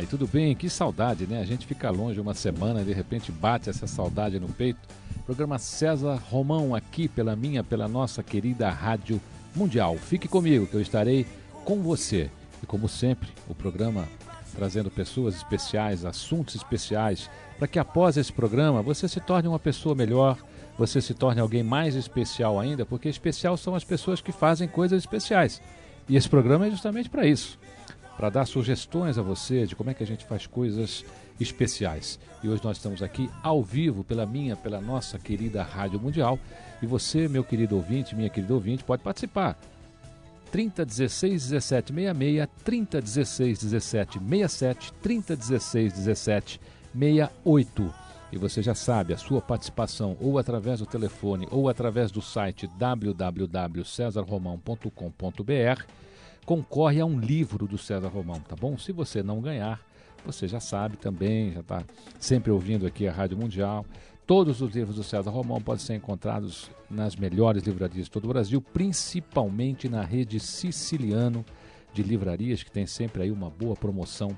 Vai? Tudo bem? Que saudade, né? A gente fica longe uma semana e de repente bate essa saudade no peito. Programa César Romão aqui pela minha, pela nossa querida Rádio Mundial. Fique comigo que eu estarei com você. E como sempre, o programa trazendo pessoas especiais, assuntos especiais, para que após esse programa você se torne uma pessoa melhor, você se torne alguém mais especial ainda, porque especial são as pessoas que fazem coisas especiais. E esse programa é justamente para isso para dar sugestões a você de como é que a gente faz coisas especiais. E hoje nós estamos aqui ao vivo pela minha, pela nossa querida Rádio Mundial. E você, meu querido ouvinte, minha querida ouvinte, pode participar. 30 16 17 66, 30 16 17 67, 30 16 17 68. E você já sabe, a sua participação ou através do telefone ou através do site www.cesarromão.com.br concorre a um livro do César Romão, tá bom? Se você não ganhar, você já sabe também, já está sempre ouvindo aqui a Rádio Mundial. Todos os livros do César Romão podem ser encontrados nas melhores livrarias de todo o Brasil, principalmente na rede Siciliano de livrarias, que tem sempre aí uma boa promoção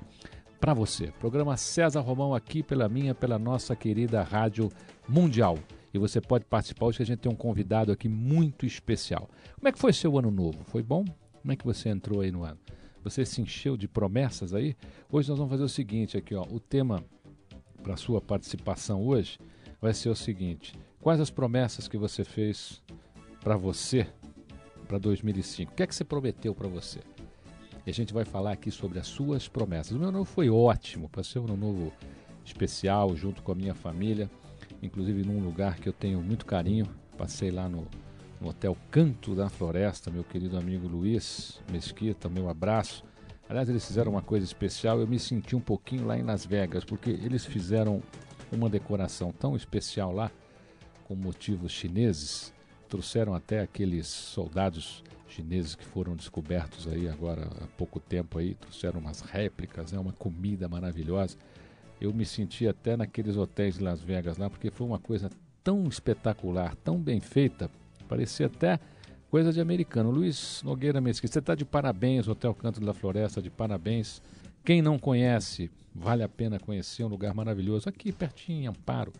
para você. Programa César Romão aqui pela minha, pela nossa querida Rádio Mundial. E você pode participar hoje que a gente tem um convidado aqui muito especial. Como é que foi seu ano novo? Foi bom? Como é que você entrou aí no ano? Você se encheu de promessas aí? Hoje nós vamos fazer o seguinte aqui, ó. O tema para sua participação hoje vai ser o seguinte: quais as promessas que você fez para você para 2005? O que é que você prometeu para você? E a gente vai falar aqui sobre as suas promessas. O meu novo foi ótimo, passei um novo especial junto com a minha família, inclusive num lugar que eu tenho muito carinho. Passei lá no no Hotel Canto da Floresta, meu querido amigo Luiz Mesquita, meu abraço. Aliás, eles fizeram uma coisa especial, eu me senti um pouquinho lá em Las Vegas, porque eles fizeram uma decoração tão especial lá, com motivos chineses, trouxeram até aqueles soldados chineses que foram descobertos aí agora há pouco tempo aí, trouxeram umas réplicas, é né, uma comida maravilhosa. Eu me senti até naqueles hotéis de Las Vegas lá, porque foi uma coisa tão espetacular, tão bem feita, Parecia até coisa de americano. Luiz Nogueira Mesquita, você está de parabéns, Hotel Canto da Floresta, de parabéns. Quem não conhece, vale a pena conhecer, um lugar maravilhoso. Aqui pertinho, em Amparo.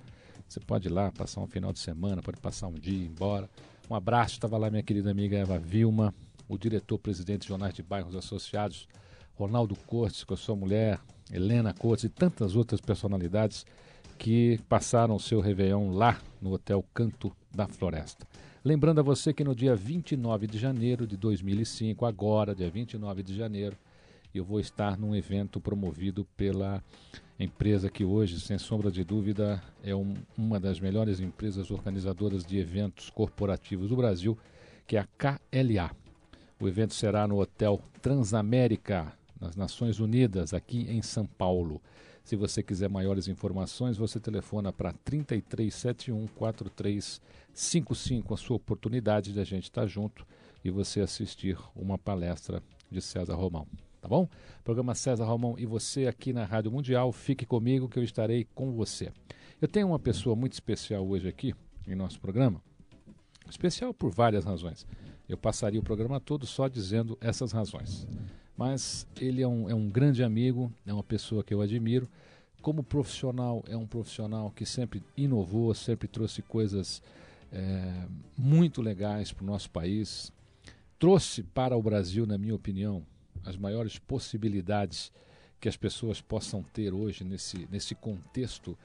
Você pode ir lá, passar um final de semana, pode passar um dia, ir embora. Um abraço, estava lá minha querida amiga Eva Vilma, o diretor-presidente de Jornais de Bairros Associados, Ronaldo Cortes, com a sua mulher, Helena Cortes e tantas outras personalidades que passaram o seu Réveillon lá no Hotel Canto da Floresta. Lembrando a você que no dia 29 de janeiro de 2005, agora, dia 29 de janeiro, eu vou estar num evento promovido pela empresa que hoje, sem sombra de dúvida, é um, uma das melhores empresas organizadoras de eventos corporativos do Brasil, que é a KLA. O evento será no Hotel Transamérica, nas Nações Unidas, aqui em São Paulo. Se você quiser maiores informações, você telefona para 3371 4355, a sua oportunidade de a gente estar junto e você assistir uma palestra de César Romão. Tá bom? Programa César Romão e você aqui na Rádio Mundial. Fique comigo que eu estarei com você. Eu tenho uma pessoa muito especial hoje aqui em nosso programa. Especial por várias razões. Eu passaria o programa todo só dizendo essas razões. Mas ele é um, é um grande amigo, é uma pessoa que eu admiro. Como profissional, é um profissional que sempre inovou, sempre trouxe coisas é, muito legais para o nosso país. Trouxe para o Brasil, na minha opinião, as maiores possibilidades que as pessoas possam ter hoje nesse, nesse contexto.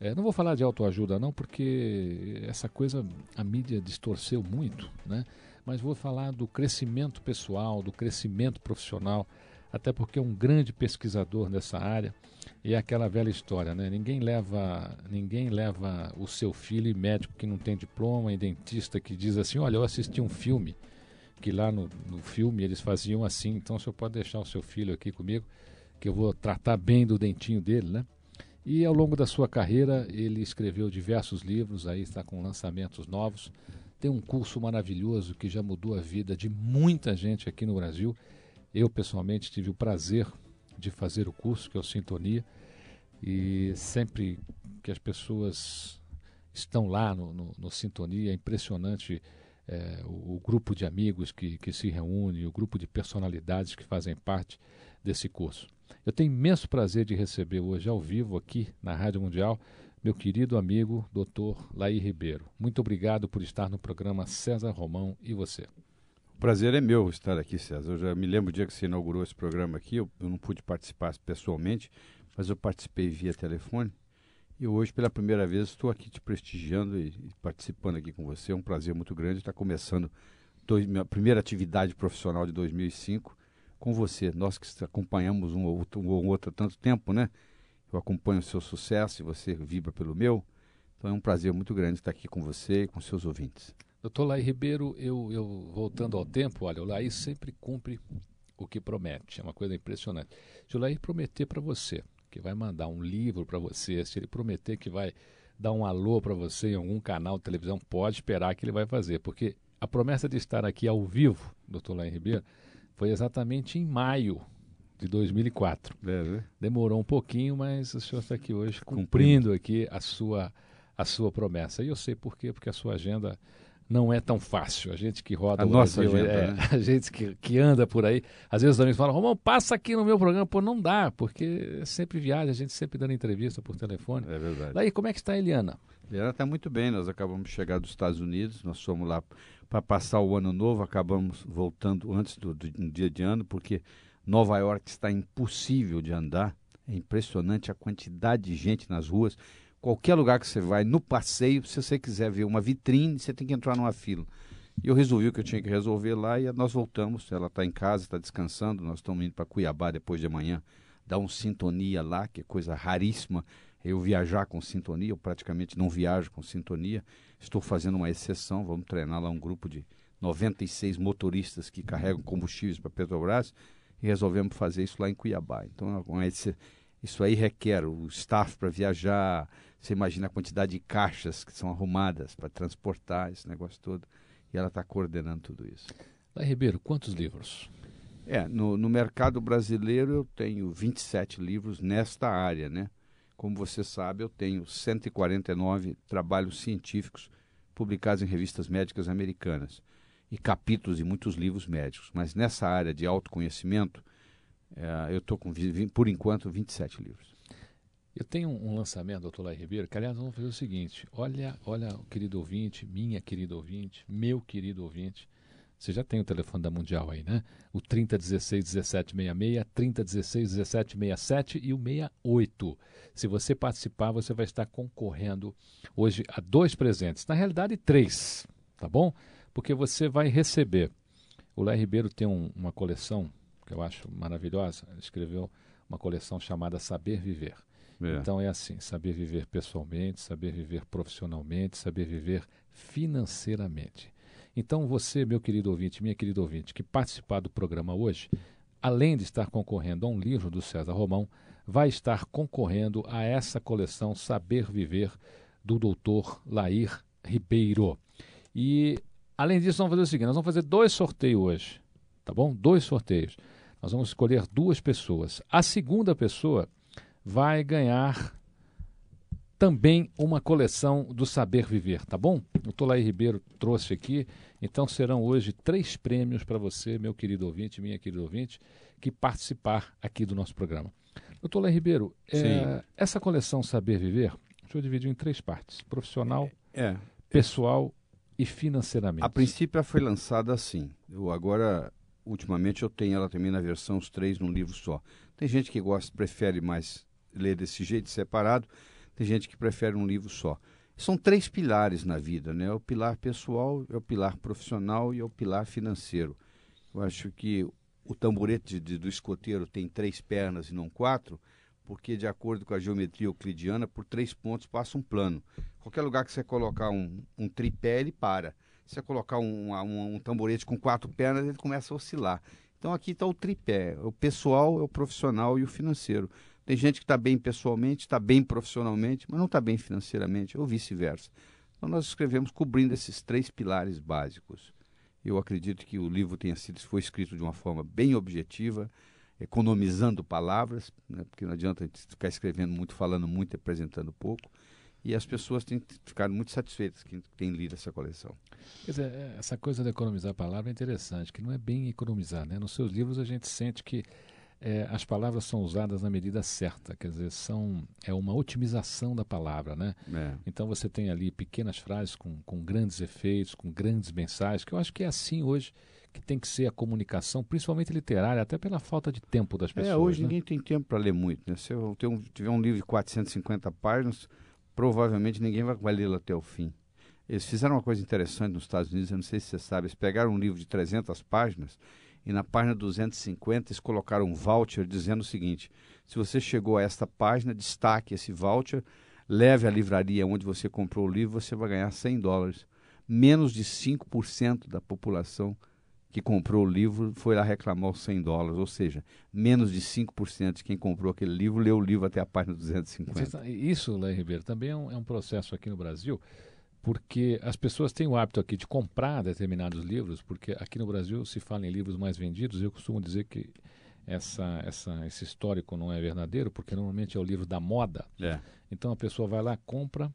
É, não vou falar de autoajuda, não, porque essa coisa a mídia distorceu muito, né? mas vou falar do crescimento pessoal, do crescimento profissional, até porque é um grande pesquisador nessa área. E é aquela velha história, né? Ninguém leva, ninguém leva o seu filho médico que não tem diploma e dentista que diz assim: "Olha, eu assisti um filme que lá no, no filme eles faziam assim, então o senhor pode deixar o seu filho aqui comigo, que eu vou tratar bem do dentinho dele, né?" E ao longo da sua carreira, ele escreveu diversos livros, aí está com lançamentos novos tem um curso maravilhoso que já mudou a vida de muita gente aqui no Brasil. Eu, pessoalmente, tive o prazer de fazer o curso, que é o Sintonia, e sempre que as pessoas estão lá no, no, no Sintonia, é impressionante é, o, o, grupo de amigos que, que se reúne, o grupo de personalidades que fazem parte desse curso. Eu tenho imenso prazer de receber hoje ao vivo aqui na Rádio Mundial meu querido amigo Dr. Laí Ribeiro. Muito obrigado por estar no programa César Romão e você. O prazer é meu estar aqui, César. Eu já me lembro o dia que você inaugurou esse programa aqui, eu, eu não pude participar pessoalmente, mas eu participei via telefone. E hoje, pela primeira vez, estou aqui te prestigiando e, e, participando aqui com você. É um prazer muito grande estar começando dois, minha primeira atividade profissional de 2005 com você. Nós que acompanhamos um ou outro, um ou outro há tanto tempo, né? Eu acompanho o seu sucesso e você vibra pelo meu. Então é um prazer muito grande estar aqui com você e com seus ouvintes. Doutor Laí Ribeiro, eu, eu voltando ao tempo, olha, o Laí sempre cumpre o que promete. É uma coisa impressionante. Se o Laí prometer para você que vai mandar um livro para você, se ele prometer que vai dar um alô para você em algum canal de televisão, pode esperar que ele vai fazer, porque a promessa de estar aqui ao vivo, doutor Laí Ribeiro, foi exatamente em maio de 2004. É, né? Demorou um pouquinho, mas o senhor está aqui hoje cumprindo aqui a sua, a sua promessa. E eu sei por quê, porque a sua agenda não é tão fácil. A gente que roda a o nossa Brasil, agenda, é, né? a gente que, que anda por aí, às vezes os amigos falam, Romão, passa aqui no meu programa. Pô, não dá, porque sempre viaja, a gente sempre dando entrevista por telefone. É verdade. Daí, como é que está a Eliana? Eliana está muito bem, nós acabamos de chegar dos Estados Unidos, nós fomos lá para passar o ano novo, acabamos voltando antes do, do, do dia de ano, porque Nova York está impossível de andar. É impressionante a quantidade de gente nas ruas. Qualquer lugar que você vai, no passeio, se você quiser ver uma vitrine, você tem que entrar numa fila. E eu resolvi o que eu tinha que resolver lá e nós voltamos. Ela está em casa, está descansando. Nós estamos indo para Cuiabá depois de amanhã, dar um sintonia lá, que é coisa raríssima. Eu viajar com sintonia, eu praticamente não viajo com sintonia. Estou fazendo uma exceção. Vamos treinar lá um grupo de 96 motoristas que carregam combustíveis para Petrobras e resolvemos fazer isso lá em Cuiabá. Então, esse, isso aí requer o staff para viajar. Você imagina a quantidade de caixas que são arrumadas para transportar esse negócio todo. E ela está coordenando tudo isso. Lá, Ribeiro, quantos livros? É, no, no mercado brasileiro eu tenho 27 livros nesta área, né? Como você sabe, eu tenho 149 trabalhos científicos publicados em revistas médicas americanas e capítulos de muitos livros médicos. Mas nessa área de autoconhecimento, é, eu estou com, por enquanto, 27 livros. Eu tenho um lançamento, doutor Lai Ribeiro, que aliás vamos fazer o seguinte: olha, olha, querido ouvinte, minha querida ouvinte, meu querido ouvinte. Você já tem o telefone da Mundial aí, né? O 3016 1766, 3016 1767 e o 68. Se você participar, você vai estar concorrendo hoje a dois presentes. Na realidade, três, tá bom? porque você vai receber. O Léo Ribeiro tem um, uma coleção que eu acho maravilhosa. Ele escreveu uma coleção chamada Saber Viver. É. Então é assim: saber viver pessoalmente, saber viver profissionalmente, saber viver financeiramente. Então você, meu querido ouvinte, minha querida ouvinte, que participar do programa hoje, além de estar concorrendo a um livro do César Romão, vai estar concorrendo a essa coleção Saber Viver do doutor Lair Ribeiro. E Além disso, vamos fazer o seguinte: nós vamos fazer dois sorteios hoje, tá bom? Dois sorteios. Nós vamos escolher duas pessoas. A segunda pessoa vai ganhar também uma coleção do Saber Viver, tá bom? O Tolai Ribeiro trouxe aqui, então serão hoje três prêmios para você, meu querido ouvinte, minha querida ouvinte, que participar aqui do nosso programa. Doutor Tolai Ribeiro, é, essa coleção Saber Viver, deixa eu dividir em três partes: profissional, é. pessoal e financeiramente. A princípio ela foi lançada assim. Eu agora, ultimamente, eu tenho ela também na versão os três num livro só. Tem gente que gosta, prefere mais ler desse jeito, separado. Tem gente que prefere um livro só. São três pilares na vida, né? O pilar pessoal, é o pilar profissional e é o pilar financeiro. Eu acho que o tamborete de, do escoteiro tem três pernas e não quatro, porque de acordo com a geometria euclidiana, por três pontos passa um plano. Qualquer lugar que você colocar um, um tripé, ele para. Se você colocar um, um, um tamborete com quatro pernas, ele começa a oscilar. Então aqui está o tripé, o pessoal, é o profissional e o financeiro. Tem gente que está bem pessoalmente, está bem profissionalmente, mas não está bem financeiramente, ou vice-versa. Então nós escrevemos cobrindo esses três pilares básicos. Eu acredito que o livro tenha sido foi escrito de uma forma bem objetiva, economizando palavras, né, porque não adianta a ficar escrevendo muito, falando muito, apresentando pouco. E as pessoas têm ficado muito satisfeitas que têm lido essa coleção. Quer dizer, é, essa coisa de economizar palavra é interessante, que não é bem economizar. Né? Nos seus livros a gente sente que é, as palavras são usadas na medida certa, quer dizer, são, é uma otimização da palavra, né? É. Então você tem ali pequenas frases com, com grandes efeitos, com grandes mensagens, que eu acho que é assim hoje que tem que ser a comunicação, principalmente literária, até pela falta de tempo das é, pessoas. É, hoje né? ninguém tem tempo para ler muito. Né? Se eu um, tiver um livro de 450 páginas, provavelmente ninguém vai, vai lê-lo até o fim. Eles fizeram uma coisa interessante nos Estados Unidos, eu não sei se você sabe, eles pegaram um livro de 300 páginas e na página 250 eles colocaram um voucher dizendo o seguinte: se você chegou a esta página, destaque esse voucher, leve à livraria onde você comprou o livro, você vai ganhar 100 dólares. Menos de 5% da população que comprou o livro foi lá reclamar os 100 dólares, ou seja, menos de 5% de quem comprou aquele livro leu o livro até a página 250. Isso, Léo Ribeiro, também é um, é um processo aqui no Brasil porque as pessoas têm o hábito aqui de comprar determinados livros, porque aqui no Brasil se fala em livros mais vendidos, eu costumo dizer que essa, essa, esse histórico não é verdadeiro, porque normalmente é o livro da moda. É. Então a pessoa vai lá, compra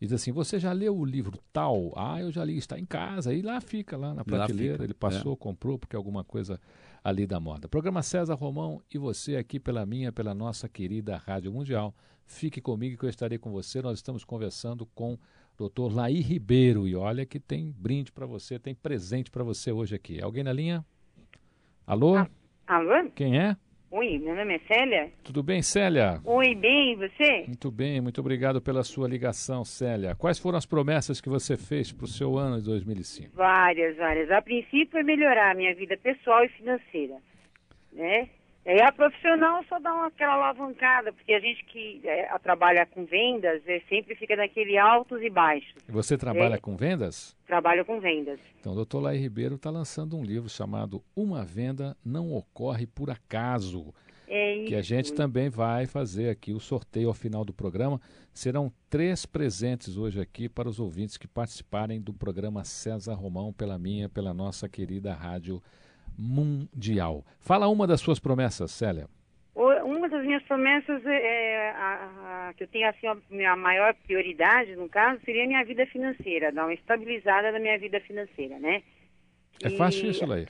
e diz assim: Você já leu o livro tal? Ah, eu já li, está em casa. E lá fica, lá na prateleira. Lá Ele passou, é. comprou, porque é alguma coisa ali da moda. Programa César Romão e você aqui pela minha, pela nossa querida Rádio Mundial. Fique comigo que eu estarei com você. Nós estamos conversando com doutor Laí Ribeiro. E olha que tem brinde para você, tem presente para você hoje aqui. Alguém na linha? Alô? Ah, alô? Quem é? Oi, meu nome é Célia. Tudo bem, Célia? Oi, bem, e você? Muito bem, muito obrigado pela sua ligação, Célia. Quais foram as promessas que você fez para o seu ano de 2005? Várias, várias. A princípio é melhorar a minha vida pessoal e financeira, né? E a profissional só dá uma, aquela alavancada, porque a gente que é, a, trabalha com vendas é, sempre fica naquele altos e baixos. Você trabalha é, com vendas? Trabalho com vendas. Então, o doutor Lai Ribeiro está lançando um livro chamado Uma Venda Não Ocorre Por Acaso. É isso. Que a gente também vai fazer aqui o sorteio ao final do programa. Serão três presentes hoje aqui para os ouvintes que participarem do programa César Romão, pela minha, pela nossa querida rádio mundial. Fala uma das suas promessas, Célia. Uma das minhas promessas é, é a, a, que eu tenho assim a minha maior prioridade no caso seria a minha vida financeira, dar uma estabilizada na minha vida financeira, né? É fácil isso, Leia?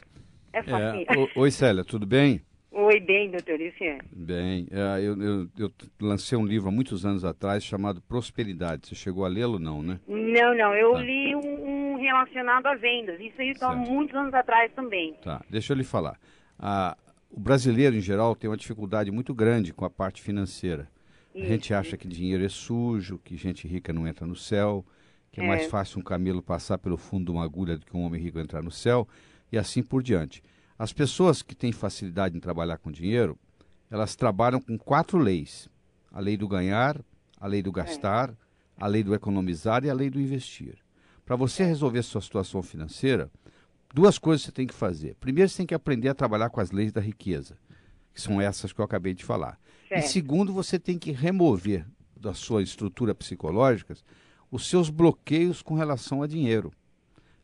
É fácil. É, oi, Célia, tudo bem? Oi, bem, doutor Luciano. Bem, é, eu, eu, eu, lancei um livro há muitos anos atrás chamado Prosperidade. Você chegou a lê-lo, não, né? Não, não. Eu tá. li um, um, relacionado a vendas. Isso aí está muitos anos atrás também. Tá, deixa eu lhe falar. Ah, o brasileiro, em geral, tem uma dificuldade muito grande com a parte financeira. Isso. A gente acha que dinheiro é sujo, que gente rica não entra no céu, que é, é mais fácil um camelo passar pelo fundo de uma agulha do que um homem rico entrar no céu, e assim por diante. As pessoas que têm facilidade em trabalhar com dinheiro, elas trabalham com quatro leis: a lei do ganhar, a lei do é. gastar, a lei do economizar e a lei do investir. Para você resolver sua situação financeira, duas coisas você tem que fazer. Primeiro, você tem que aprender a trabalhar com as leis da riqueza, que são essas que eu acabei de falar. Certo. E segundo, você tem que remover da sua estrutura psicológica os seus bloqueios com relação a dinheiro.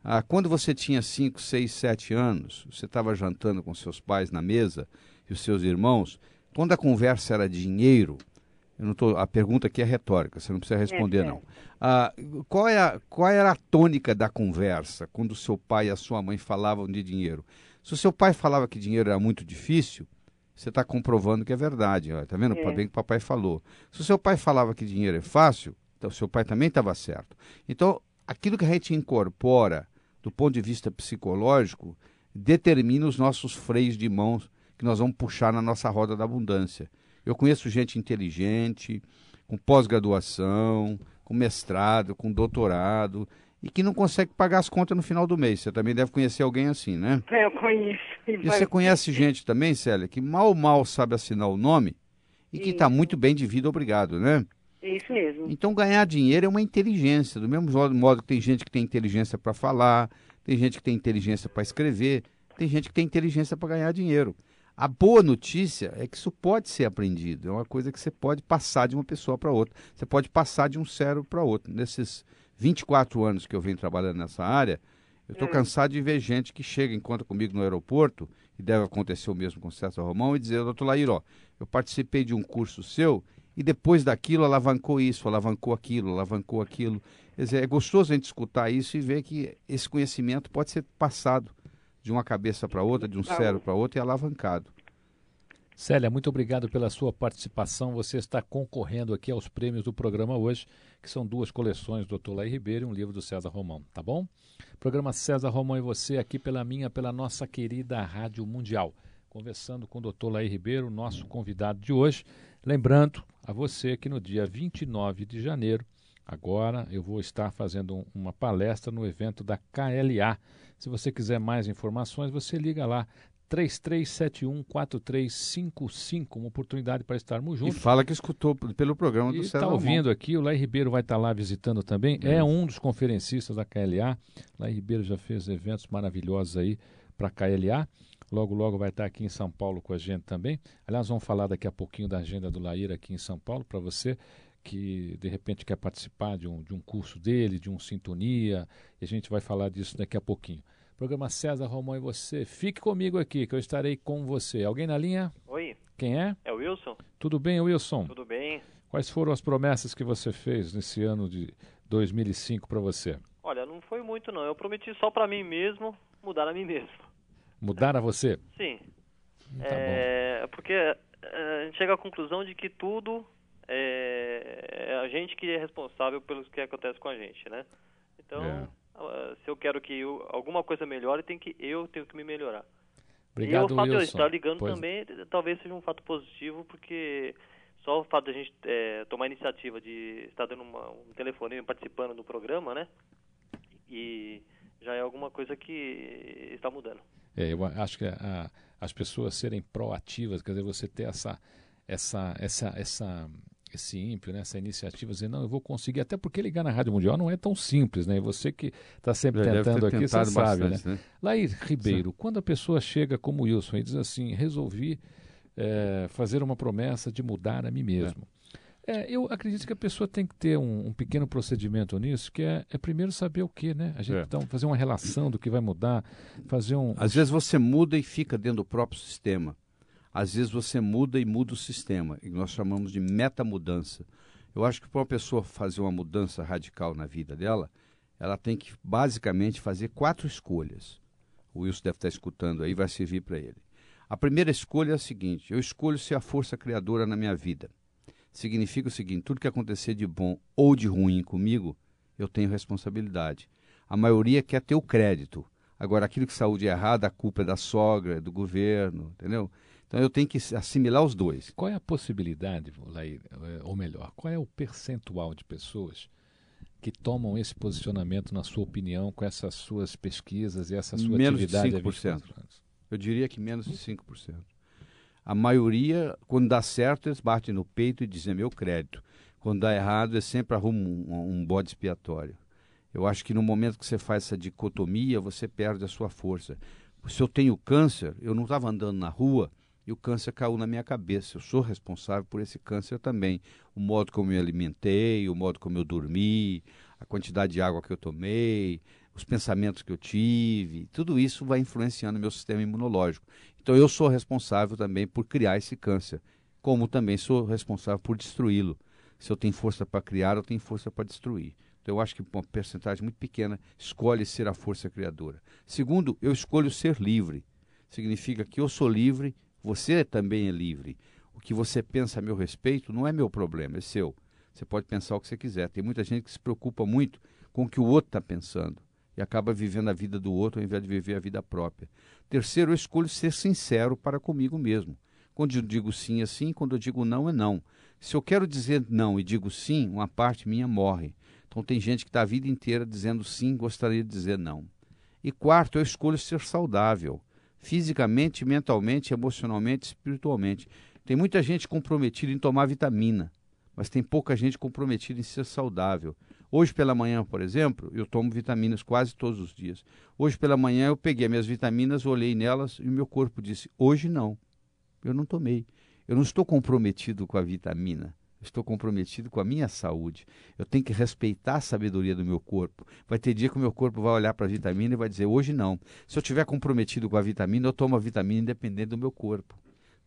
Ah, quando você tinha 5, 6, 7 anos, você estava jantando com seus pais na mesa e os seus irmãos, quando a conversa era dinheiro, tô, a pergunta aqui é retórica, você não precisa responder, É, não. Ah, qual, é a, qual era a tônica da conversa quando o seu pai e a sua mãe falavam de dinheiro? Se o seu pai falava que dinheiro era muito difícil, você está comprovando que é verdade. Está vendo? É. É. Bem que o papai falou. Se o seu pai falava que dinheiro é fácil, então o seu pai também estava certo. Então, aquilo que a gente incorpora do ponto de vista psicológico determina os nossos freios de mãos que nós vamos puxar na nossa roda da abundância. Eu conheço gente inteligente, com pós-graduação, com mestrado, com doutorado, e que não consegue pagar as contas no final do mês. Você também deve conhecer alguém assim, né? É, Eu conheço. E você conhece gente também, Célia, que mal mal sabe assinar o nome e que está muito bem de vida, obrigado, né? Isso mesmo. Então ganhar dinheiro é uma inteligência, do mesmo modo que tem gente que tem inteligência para falar, tem gente que tem inteligência para escrever, tem gente que tem inteligência para ganhar dinheiro. A boa notícia é que isso pode ser aprendido, é uma coisa que você pode passar de uma pessoa para outra, você pode passar de um cérebro para outro. Nesses 24 anos que eu venho trabalhando nessa área, eu estou cansado de ver gente que chega, encontra comigo no aeroporto, e deve acontecer o mesmo com o César Romão, e dizer, doutor Laíro, ó, eu participei de um curso seu e depois daquilo alavancou isso, alavancou aquilo, alavancou aquilo. Quer dizer, é gostoso a gente escutar isso e ver que esse conhecimento pode ser passado de uma cabeça para outra, de um cérebro para outro e alavancado. Célia, muito obrigado pela sua participação. Você está concorrendo aqui aos prêmios do programa hoje, que são duas coleções do Dr. Laí Ribeiro e um livro do César Romão, tá bom? Programa César Romão e você aqui pela minha, pela nossa querida Rádio Mundial. Conversando com o Dr. Laí Ribeiro, nosso convidado de hoje. Lembrando a você que no dia 29 de janeiro, agora, eu vou estar fazendo um- uma palestra no evento da KLA. Se você quiser mais informações, você liga lá 33714355, uma oportunidade para estarmos E juntos. fala que escutou pelo programa do E César está ouvindo aqui, o Lai Ribeiro vai estar lá visitando também. É um dos conferencistas da KLA. Lai Ribeiro já fez eventos maravilhosos aí para a KLA. Logo, logo vai estar aqui em São Paulo com a gente também. Aliás, vamos falar daqui a pouquinho da agenda do Laíra aqui em São Paulo para você que de repente quer participar de um, de um curso dele, de um Sintonia. E a gente vai falar disso daqui a pouquinho. Programa César Romão e você. Fique comigo aqui que eu estarei com você. Alguém na linha? Oi, Quem é? é o Wilson? Tudo bem, Wilson? Tudo bem? Quais foram as promessas que você fez nesse ano de 2005 para você? Olha, não foi muito não. Eu prometi só pra mim mesmo mudar a mim mesmo. Mudar a você? Sim. Tá é, porque é, a gente chega à conclusão de que tudo é, é a gente que é responsável pelo que acontece com a gente, né? Então, É. ah, se eu quero que eu- alguma coisa melhore, tem que eu tenho que me melhorar. Obrigado, e o fato de eu Wilson. estar ligando Pois- também talvez seja um fato positivo, porque só o fato de a gente é, tomar a iniciativa de estar dando uma, um telefonema, participando do programa, né? E já é alguma coisa que está mudando. É, eu acho que a- as pessoas serem proativas, quer dizer, você ter essa, essa, essa, essa, esse ímpeto, né, essa iniciativa, dizer, não, eu vou conseguir, até porque ligar na Rádio Mundial não é tão simples, né? E você que está sempre ter tentando aqui, você tentado sabe, né? bastante, né? Laís Ribeiro, quando a pessoa chega como Wilson e diz assim, resolvi eh, fazer uma promessa de mudar a mim mesmo. É, eu acredito que a pessoa tem que ter um, um pequeno procedimento nisso, que é, é primeiro saber o que, né? A gente É. então, fazer uma relação do que vai mudar, fazer um. Às vezes você muda e fica dentro do próprio sistema. Às vezes você muda e muda o sistema, e nós chamamos de metamudança. Eu acho que para uma pessoa fazer uma mudança radical na vida dela, ela tem que basicamente fazer quatro escolhas. O Wilson deve estar escutando aí, vai servir para ele. A primeira escolha é a seguinte: eu escolho ser a força criadora na minha vida. Significa o seguinte: tudo que acontecer de bom ou de ruim comigo, eu tenho responsabilidade. A maioria quer ter o crédito. Agora, aquilo que saúde é errada, a culpa é da sogra, é do governo, entendeu? Então eu tenho que assimilar os dois. Qual é a possibilidade, Laís, eh, ou melhor, qual é o percentual de pessoas que tomam esse posicionamento, na sua opinião, com essas suas pesquisas e essa sua Menos de atividade há 5%. 24 anos? Eu diria que menos de 5%. A maioria, quando dá certo, eles batem no peito e dizem meu crédito. Quando dá errado, eles sempre arrumam um, um bode expiatório. Eu acho que no momento que você faz essa dicotomia, você perde a sua força. Se eu tenho câncer, eu não estava andando na rua e o câncer caiu na minha cabeça. Eu sou responsável por esse câncer também. O modo como eu me alimentei, o modo como eu dormi, a quantidade de água que eu tomei, os pensamentos que eu tive, tudo isso vai influenciando meu sistema imunológico. Então eu sou responsável também por criar esse câncer. como também sou responsável por destruí-lo. Se eu tenho força para criar, eu tenho força para destruir. Então, eu acho que uma percentagem muito pequena escolhe ser a força criadora. Segundo, eu escolho ser livre. Significa que eu sou livre, você também é livre. O que você pensa a meu respeito não é meu problema, é seu. Você pode pensar o que você quiser. Tem muita gente que se preocupa muito com o que o outro está pensando e acaba vivendo a vida do outro ao invés de viver a vida própria. Terceiro, eu escolho ser sincero para comigo mesmo. Quando eu digo sim é sim, quando eu digo não é não. Se eu quero dizer não e digo sim, uma parte minha morre. Então tem gente que está a vida inteira dizendo sim, gostaria de dizer não. E quarto, eu escolho ser saudável, fisicamente, mentalmente, emocionalmente, espiritualmente. Tem muita gente comprometida em tomar vitamina, mas tem pouca gente comprometida em ser saudável. Hoje pela manhã, por exemplo, eu tomo vitaminas quase todos os dias. Hoje pela manhã eu peguei minhas vitaminas, olhei nelas e o meu corpo disse: hoje não. Eu não tomei. Eu não estou comprometido com a vitamina. Estou comprometido com a minha saúde. Eu tenho que respeitar a sabedoria do meu corpo. Vai ter dia que o meu corpo vai olhar para a vitamina e vai dizer: hoje não. Se eu estiver comprometido com a vitamina, eu tomo a vitamina independente do meu corpo.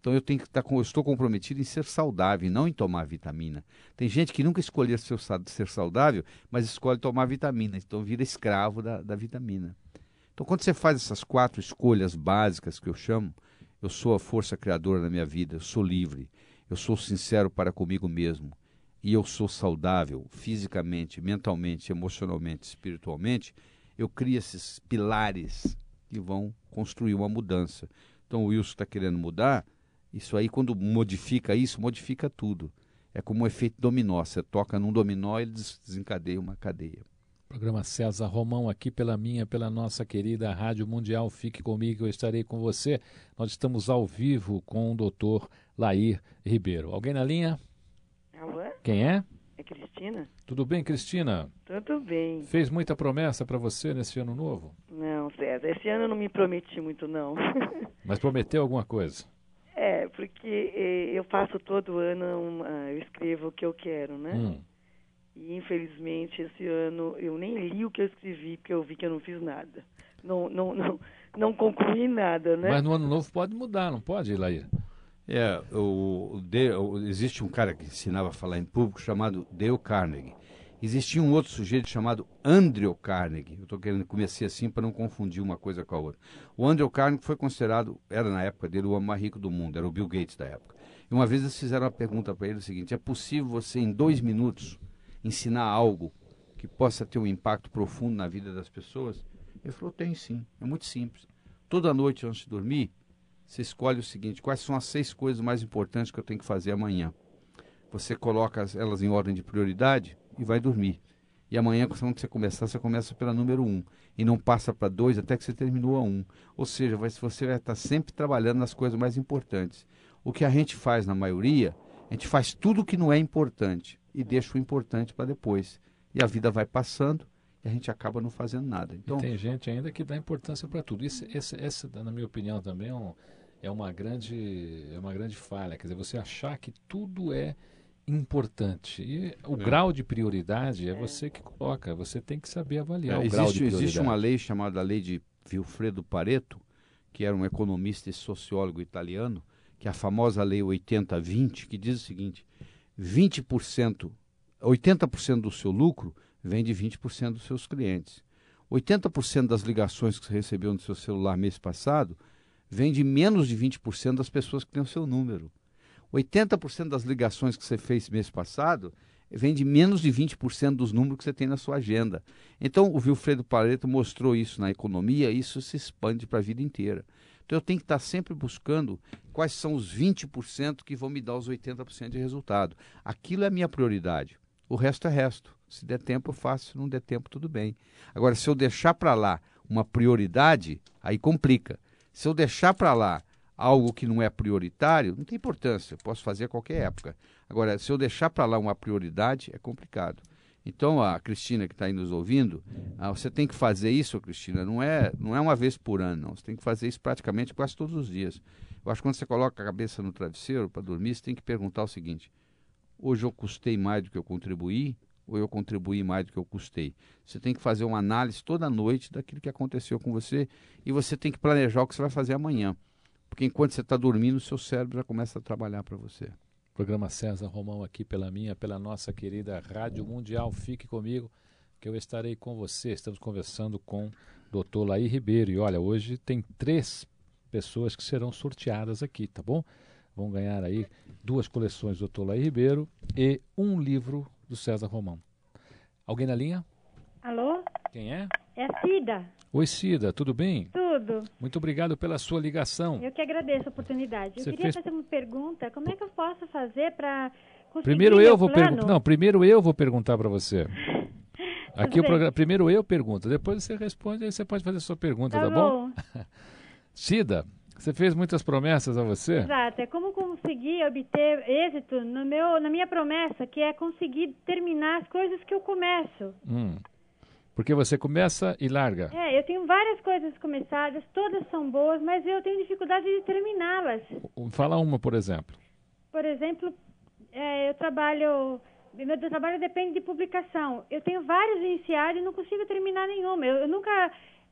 Então eu tenho que estar com, eu estou comprometido em ser saudável, não em tomar vitamina. Tem gente que nunca escolheu ser saudável, mas escolhe tomar vitamina, então vira escravo da, da vitamina. Então quando você faz essas quatro escolhas básicas que eu chamo, eu sou a força criadora da minha vida, eu sou livre, eu sou sincero para comigo mesmo e eu sou saudável fisicamente, mentalmente, emocionalmente, espiritualmente, eu crio esses pilares que vão construir uma mudança. Então o Wilson está querendo mudar, isso aí, quando modifica isso, modifica tudo. É como um efeito dominó. Você toca num dominó e desencadeia uma cadeia. Programa César Romão aqui pela minha, pela nossa querida Rádio Mundial. Fique comigo, eu estarei com você. Nós estamos ao vivo com o doutor Lair Ribeiro. Alguém na linha? Alô? Quem é? É Cristina? Tudo bem, Cristina? Tudo bem. Fez muita promessa para você nesse ano novo? Não, César, esse ano eu não me prometi muito, não. Mas prometeu alguma coisa? É, porque eh, eu faço todo ano, uma, eu escrevo o que eu quero, né? Hum. E infelizmente esse ano eu nem li o que eu escrevi, porque eu vi que eu não fiz nada. Não, não, não, não concluí nada, né? Mas no ano novo pode mudar, não pode, Ilair? É, o, o, existe um cara que ensinava a falar em público chamado Dale Carnegie. Existia um outro sujeito chamado Andrew Carnegie. Eu estou querendo começar assim para não confundir uma coisa com a outra. O Andrew Carnegie foi considerado, era na época dele, o homem mais rico do mundo, era o Bill Gates da época. E uma vez eles fizeram uma pergunta para ele o seguinte: é possível você, em dois minutos, ensinar algo que possa ter um impacto profundo na vida das pessoas? Ele falou: tem sim, é muito simples. Toda noite antes de dormir, você escolhe o seguinte: quais são as seis coisas mais importantes que eu tenho que fazer amanhã? Você coloca elas em ordem de prioridade e vai dormir. E amanhã, quando você começar, você começa pela número um e não passa para dois até que você terminou a um. Ou seja, você vai estar sempre trabalhando nas coisas mais importantes. O que a gente faz na maioria, a gente faz tudo o que não é importante e deixa o importante para depois. E a vida vai passando e a gente acaba não fazendo nada. Então, e tem gente ainda que dá importância para tudo. Isso, essa, essa, na minha opinião, também é, um, é, uma grande, é uma grande falha. Quer dizer, você achar que tudo é importante. E o é. grau de prioridade é você que coloca, você tem que saber avaliar é, o existe, grau de prioridade. Existe uma lei chamada Lei de Vilfredo Pareto, que era um economista e sociólogo italiano, que é a famosa Lei 80-20, que diz o seguinte: 20%, 80% do seu lucro vem de 20% dos seus clientes. 80% das ligações que você recebeu no seu celular mês passado vem de menos de 20% das pessoas que têm o seu número. 80% das ligações que você fez mês passado vem de menos de 20% dos números que você tem na sua agenda. Então, o Wilfredo Pareto mostrou isso na economia, isso se expande para a vida inteira. Então, eu tenho que estar sempre buscando quais são os 20% que vão me dar os 80% de resultado. Aquilo é a minha prioridade. O resto é resto. Se der tempo, eu faço. Se não der tempo, tudo bem. Agora, se eu deixar para lá uma prioridade, aí complica. Se eu deixar para lá algo que não é prioritário, não tem importância, eu posso fazer a qualquer época. Agora, se eu deixar para lá uma prioridade, é complicado. Então, a Cristina que está aí nos ouvindo, ah, você tem que fazer isso, Cristina, não é, não é uma vez por ano, não. Você tem que fazer isso praticamente quase todos os dias. Eu acho que quando você coloca a cabeça no travesseiro para dormir, você tem que perguntar o seguinte: hoje eu custei mais do que eu contribuí ou eu contribuí mais do que eu custei? Você tem que fazer uma análise toda noite daquilo que aconteceu com você e você tem que planejar o que você vai fazer amanhã. Porque enquanto você está dormindo, o seu cérebro já começa a trabalhar para você. Programa César Romão aqui pela minha, pela nossa querida Rádio Mundial. Fique comigo que eu estarei com você. Estamos conversando com o doutor Laí Ribeiro. E olha, hoje tem três pessoas que serão sorteadas aqui, tá bom? Vão ganhar aí duas coleções do doutor Laí Ribeiro e um livro do César Romão. Alguém na linha? Alô? Quem é? É a Cida. Oi, Cida, tudo bem? Tudo. Muito obrigado pela sua ligação. Eu que agradeço a oportunidade. Você eu queria fez- fazer uma pergunta. Como é que eu posso fazer para Primeiro eu vou perguntar. Não, primeiro eu vou perguntar para você. Aqui o programa, primeiro eu pergunto, depois você responde, aí você pode fazer a sua pergunta, Tá tá, bom? bom. Cida, você fez muitas promessas a você? Exato. É como conseguir obter êxito no meu, na minha promessa, que é conseguir terminar as coisas que eu começo. Hum. Porque você começa e larga. É, eu tenho várias coisas começadas, todas são boas, mas eu tenho dificuldade de terminá-las. Fala uma, por exemplo. Por exemplo, é, eu trabalho. Meu trabalho depende de publicação. Eu tenho vários iniciados e não consigo terminar nenhuma. Eu, eu nunca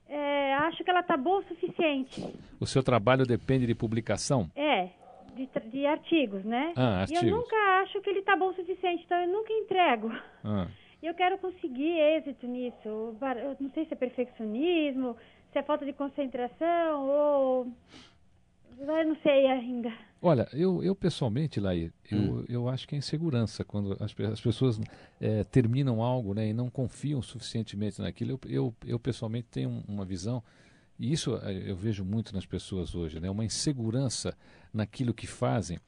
é, acho que ela está boa o suficiente. O seu trabalho depende de publicação? É, de, de artigos, né? Ah, E eu artigos. nunca acho que ele está bom o suficiente, então eu nunca entrego. Ah. Eu quero conseguir êxito nisso. Eu não sei se é perfeccionismo, se é falta de concentração ou. Eu não sei ainda. Olha, eu, eu pessoalmente, Laí, eu, Hum. eu acho que é insegurança quando as, as pessoas eh, terminam algo né, e não confiam suficientemente naquilo. Eu, eu, eu pessoalmente tenho um- uma visão, e isso eh, eu vejo muito nas pessoas hoje, né, uma insegurança naquilo que fazem,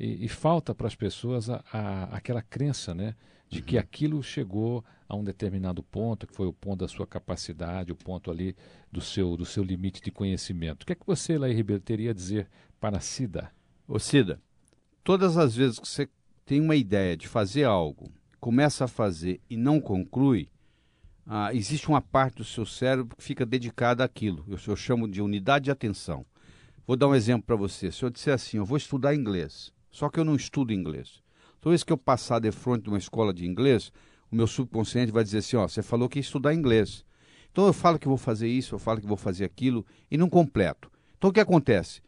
e, e falta para as pessoas a, a- aquela crença né, de que aquilo chegou a um determinado ponto, que foi o ponto da sua capacidade, o ponto ali do seu, do seu limite de conhecimento. O que é que você, Laí Ribeiro, teria a dizer para a Cida? Ô Cida, todas as vezes que você tem uma ideia de fazer algo, começa a fazer e não conclui, ah, existe uma parte do seu cérebro que fica dedicada àquilo. Eu, eu chamo de unidade de atenção. Vou dar um exemplo para você. Se eu disser assim, eu vou estudar inglês, só que eu não estudo inglês. Toda vez que eu passar de frente de uma escola de inglês, o meu subconsciente vai dizer assim, ó, você falou que ia estudar inglês. Então eu falo que vou fazer isso, eu falo que vou fazer aquilo e não completo. Então o que acontece?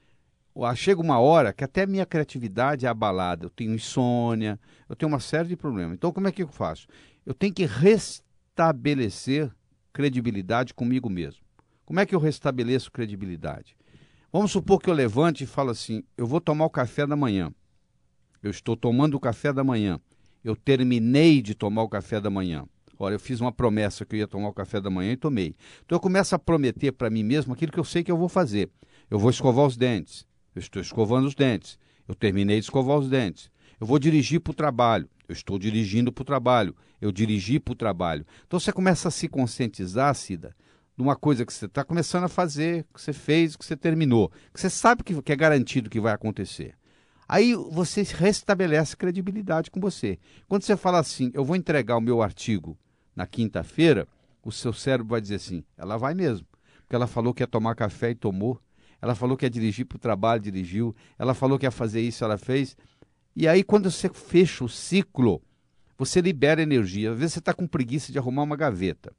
Chega uma hora que até minha criatividade é abalada. Eu tenho insônia, eu tenho uma série de problemas. Então, como é que eu faço? Eu tenho que restabelecer credibilidade comigo mesmo. Como é que eu restabeleço credibilidade? Vamos supor que eu levante e falo assim: eu vou tomar o café da manhã. Eu estou tomando o café da manhã. Eu terminei de tomar o café da manhã. Olha, eu fiz uma promessa que eu ia tomar o café da manhã e tomei. Então eu começo a prometer para mim mesmo aquilo que eu sei que eu vou fazer. Eu vou escovar os dentes. Eu estou escovando os dentes. Eu terminei de escovar os dentes. Eu vou dirigir para o trabalho. Eu estou dirigindo para o trabalho. Eu dirigi para o trabalho. Então você começa a se conscientizar, Cida, de uma coisa que você está começando a fazer, que você fez, que você terminou, que você sabe que, que é garantido que vai acontecer. Aí você restabelece credibilidade com você. Quando você fala assim, eu vou entregar o meu artigo na quinta-feira, o seu cérebro vai dizer assim, ela vai mesmo. Porque ela falou que ia tomar café e tomou. Ela falou que ia dirigir para o trabalho, dirigiu. Ela falou que ia fazer isso, ela fez. E aí, quando você fecha o ciclo, você libera energia. Às vezes você está com preguiça de arrumar uma gaveta.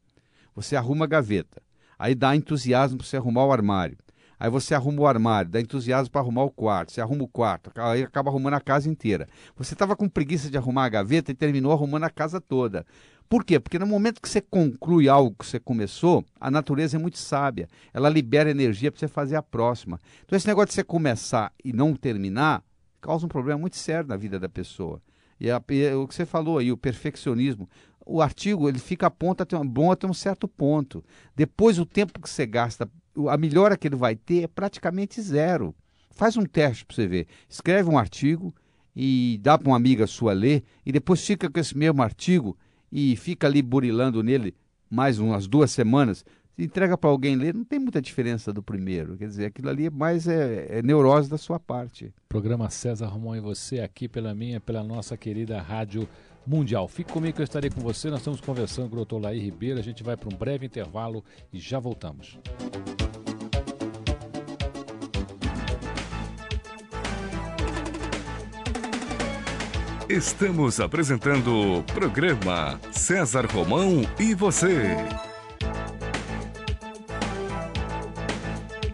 Você arruma a gaveta. Aí dá entusiasmo para você arrumar o armário. Aí você arruma o armário, dá entusiasmo para arrumar o quarto. Você arruma o quarto, aí acaba arrumando a casa inteira. Você estava com preguiça de arrumar a gaveta e terminou arrumando a casa toda. Por quê? Porque no momento que você conclui algo que você começou, a natureza é muito sábia. Ela libera energia para você fazer a próxima. Então, esse negócio de você começar e não terminar causa um problema muito sério na vida da pessoa. E, a- e o que você falou aí, o perfeccionismo. O artigo ele fica a ponta até um, bom até um certo ponto. Depois, o tempo que você gasta, a melhora que ele vai ter é praticamente zero. Faz um teste para você ver. Escreve um artigo e dá para uma amiga sua ler, e depois fica com esse mesmo artigo e fica ali burilando nele mais umas duas semanas. Entrega para alguém ler, não tem muita diferença do primeiro. Quer dizer, aquilo ali é mais é, é neurose da sua parte. Programa César Romão e você aqui pela minha, pela nossa querida Rádio Mundial. Fique comigo que eu estarei com você. Nós estamos conversando com o doutor Laí Ribeiro. A gente vai para um breve intervalo e já voltamos. Estamos apresentando o programa César Romão e você.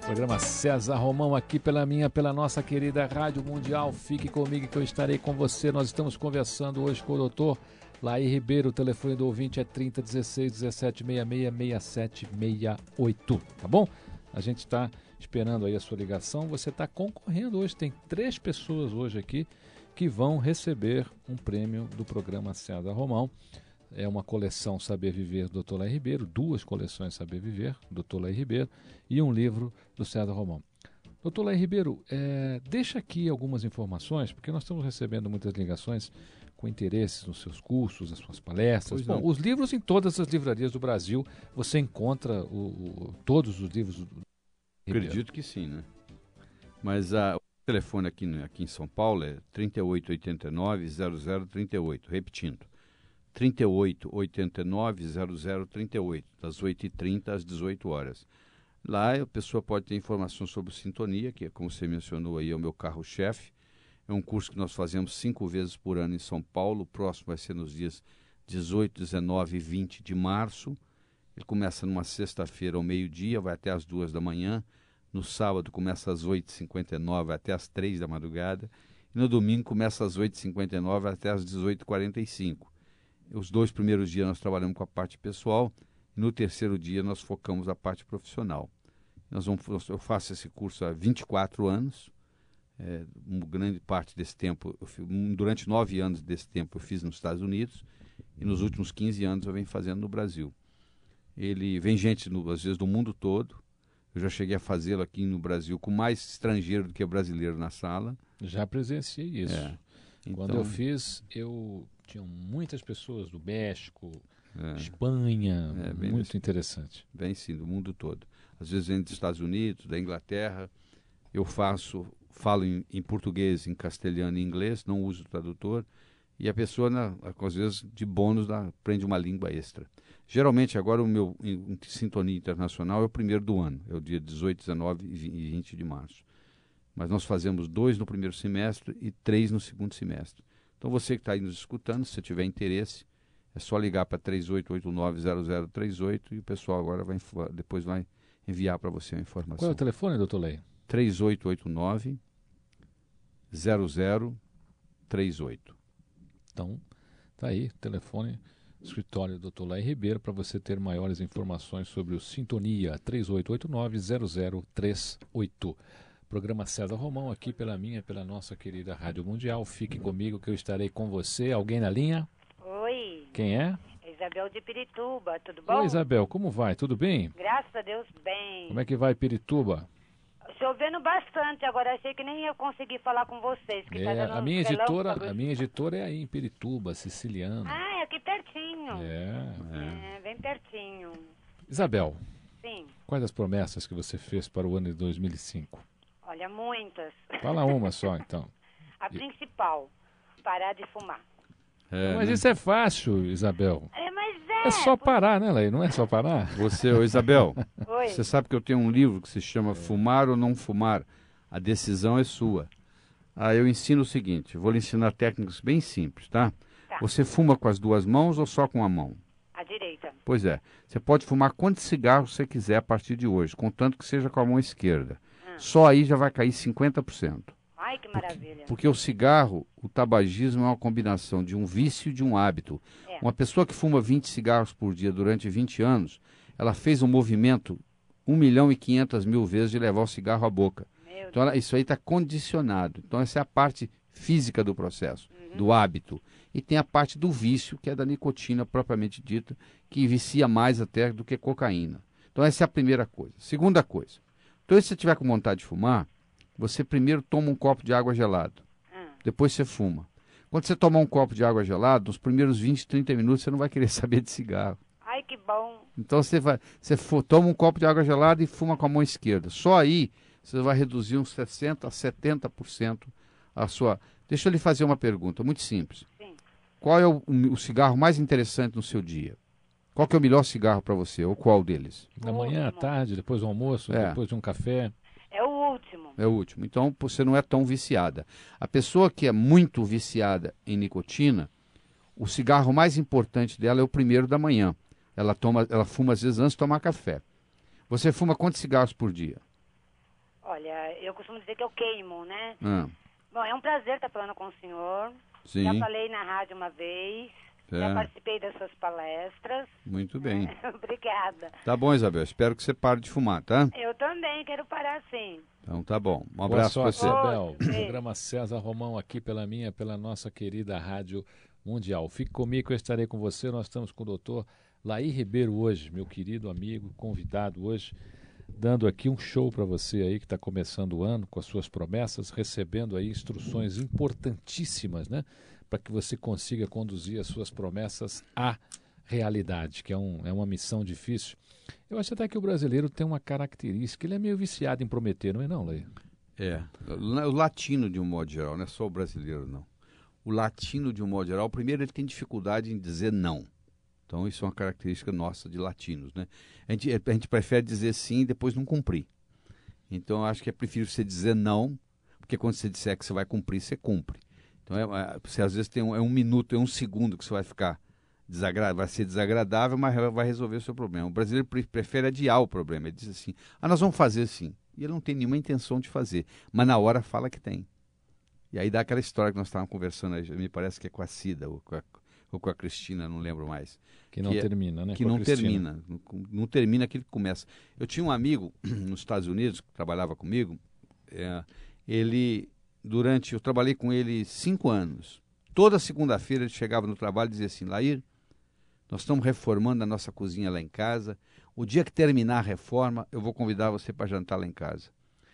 Programa César Romão aqui pela minha, pela nossa querida Rádio Mundial. Fique comigo que eu estarei com você. Nós estamos conversando hoje com o doutor Laí Ribeiro. O telefone do ouvinte é 30 16 17 66 67 68. Tá bom? A gente está esperando aí a sua ligação. Você está concorrendo hoje. Tem três pessoas hoje aqui que vão receber um prêmio do programa César Romão é uma coleção Saber Viver do Dr. Lai Ribeiro, duas coleções Saber Viver do Dr. Lai Ribeiro e um livro do César Romão. Doutor Lai Ribeiro, é, deixa aqui algumas informações, porque nós estamos recebendo muitas ligações com interesses nos seus cursos, nas suas palestras. Bom, os livros em todas as livrarias do Brasil, você encontra o, o, todos os livros do. Acredito que sim, né? Mas a, telefone aqui, aqui em São Paulo é 3889-0038, repetindo, 38 89 00 38, das 8h30 às 18 horas. Lá a pessoa pode ter informação sobre sintonia, que é como você mencionou aí, é o meu carro-chefe. É um curso que nós fazemos cinco vezes por ano em São Paulo. O próximo vai ser nos dias 18, 19 e 20 de março. Ele começa numa sexta-feira ao meio-dia, vai até às duas da manhã. No sábado começa às 8h59 até às 3 da madrugada. E no domingo começa às 8h59 até às 18h45. Os dois primeiros dias nós trabalhamos com a parte pessoal e no terceiro dia nós focamos a parte profissional. Nós vamos, eu faço esse curso há 24 anos. É, uma grande parte desse tempo, fiz, durante nove anos desse tempo eu fiz nos Estados Unidos e nos últimos 15 anos eu venho fazendo no Brasil. Ele vem gente, no, às vezes, do mundo todo. Eu já cheguei a fazê-lo aqui no Brasil com mais estrangeiro do que brasileiro na sala. Já presenciei isso. É. Então, Quando eu fiz, eu tinham muitas pessoas do México, é, Espanha, é, muito interessante. Vem sim, do mundo todo. Às vezes vem dos Estados Unidos, da Inglaterra. Eu faço, falo em, em português, em castelhano e inglês, não uso tradutor. E a pessoa, na, às vezes, de bônus, aprende uma língua extra. Geralmente, agora, o meu em, Sintonia Internacional é o primeiro do ano, é o dia 18, 19 e 20 de março. Mas nós fazemos dois no primeiro semestre e três no segundo semestre. Então você que está aí nos escutando, se tiver interesse, é só ligar para 3889-0038 e o pessoal agora vai depois vai enviar para você a informação. Qual é o telefone, doutor Lei? 3889 0038. Então, tá aí, telefone escritório do Dr. Lai Ribeiro para você ter maiores informações sobre o Sintonia 3889 0038. Programa César Romão aqui pela minha, pela nossa querida Rádio Mundial. Fique comigo que eu estarei com você. Alguém na linha? Oi. Quem é? Isabel de Pirituba, tudo bom? Oi, Isabel, como vai? Tudo bem? Graças a Deus, bem. Como é que vai Pirituba? Chovendo bastante, agora achei que nem ia conseguir falar com vocês. Que tá é, tá a minha editora, a minha editora é aí em Pirituba, siciliano. Ah, é aqui pertinho. É, é. É, bem pertinho. Isabel. Sim. Quais as promessas que você fez para o ano de 2005? Olha, muitas. Fala uma só, então. A principal, parar de fumar. É, mas né? isso é fácil, Isabel. É, mas é. É só parar, né, Lei? Não é só parar? Você, ô Isabel, Oi. você sabe que eu tenho um livro que se chama Fumar ou Não Fumar. A decisão é sua. Aí eu ensino o seguinte, vou lhe ensinar técnicas bem simples, tá? Tá. Você fuma com as duas mãos ou só com a mão? A direita. Pois é. Você pode fumar quantos cigarros você quiser a partir de hoje, contanto que seja com a mão esquerda. Só aí já vai cair 50%. Ai, que maravilha. Porque, o cigarro, o tabagismo é uma combinação de um vício e de um hábito. É. Uma pessoa que fuma 20 cigarros por dia durante 20 anos, ela fez um movimento 1 milhão e 500 mil vezes de levar o cigarro à boca. Meu então, ela, isso aí está condicionado. Então, essa é a parte física do processo, Uhum. do hábito. E tem a parte do vício, que é da nicotina propriamente dita, que vicia mais até do que cocaína. Então, essa é a primeira coisa. Segunda coisa. Então, se você tiver com vontade de fumar, você primeiro toma um copo de água gelada. Ah. Depois você fuma. Quando você tomar um copo de água gelada, nos primeiros 20, 30 minutos você não vai querer saber de cigarro. Ai, que bom. Então você vai, você for, toma um copo de água gelada e fuma com a mão esquerda. Só aí você vai reduzir uns 60 a 70% a sua. Deixa eu lhe fazer uma pergunta muito simples. Sim. Qual é o, o cigarro mais interessante no seu dia? Qual que é o melhor cigarro para você? Ou qual deles? Da manhã, à tarde, depois do almoço, É. depois de um café. É o último. É o último. Então você não é tão viciada. A pessoa que é muito viciada em nicotina, o cigarro mais importante dela é o primeiro da manhã. Ela toma, ela fuma às vezes antes de tomar café. Você fuma quantos cigarros por dia? Olha, eu costumo dizer que eu queimo, né? Ah, Bom, é um prazer estar falando com o senhor. sim, Já falei na rádio uma vez. Já é, participei das suas palestras. muito bem. Obrigada. Tá bom, Isabel, espero que você pare de fumar, tá? Eu também quero parar sim. Então tá bom. Um Boa abraço sorte, você. Isabel. Programa César Romão aqui pela minha, pela nossa querida Rádio Mundial. Fique comigo, eu estarei com você. Nós estamos com o doutor Laí Ribeiro hoje, meu querido amigo, convidado hoje, dando aqui um show para você aí que está começando o ano com as suas promessas, recebendo aí instruções importantíssimas, né? Para que você consiga conduzir as suas promessas à realidade, que é, um, é uma missão difícil. Eu acho até que o brasileiro tem uma característica, ele é meio viciado em prometer, não é não, Laí? É, o latino de um modo geral, não é só o brasileiro não. O latino de um modo geral, primeiro ele tem dificuldade em dizer não. Então isso é uma característica nossa de latinos, né? A gente, a gente prefere dizer sim e depois não cumprir. Então eu acho que é preferível você dizer não, porque quando você disser que você vai cumprir, você cumpre. Então é, é- você às vezes tem um, é um minuto, é um segundo que você vai ficar desagradável, vai ser desagradável, mas vai resolver o seu problema. O brasileiro pre- prefere adiar o problema. Ele diz assim: ah, nós vamos fazer sim. E ele não tem nenhuma intenção de fazer, mas na hora fala que tem. E aí dá aquela história que nós estávamos conversando, aí, me parece que é com a Cida ou com a, ou com a Cristina, não lembro mais. Que não Que é- termina, né? que não Cristina. termina. Não, não termina aquilo que começa. Eu tinha um amigo nos Estados Unidos que trabalhava comigo. é, ele, durante. Eu trabalhei com ele cinco anos. Toda segunda-feira ele chegava no trabalho e dizia assim: Lair, nós estamos reformando a nossa cozinha lá em casa. O dia que terminar a reforma, eu vou convidar você para jantar lá em casa.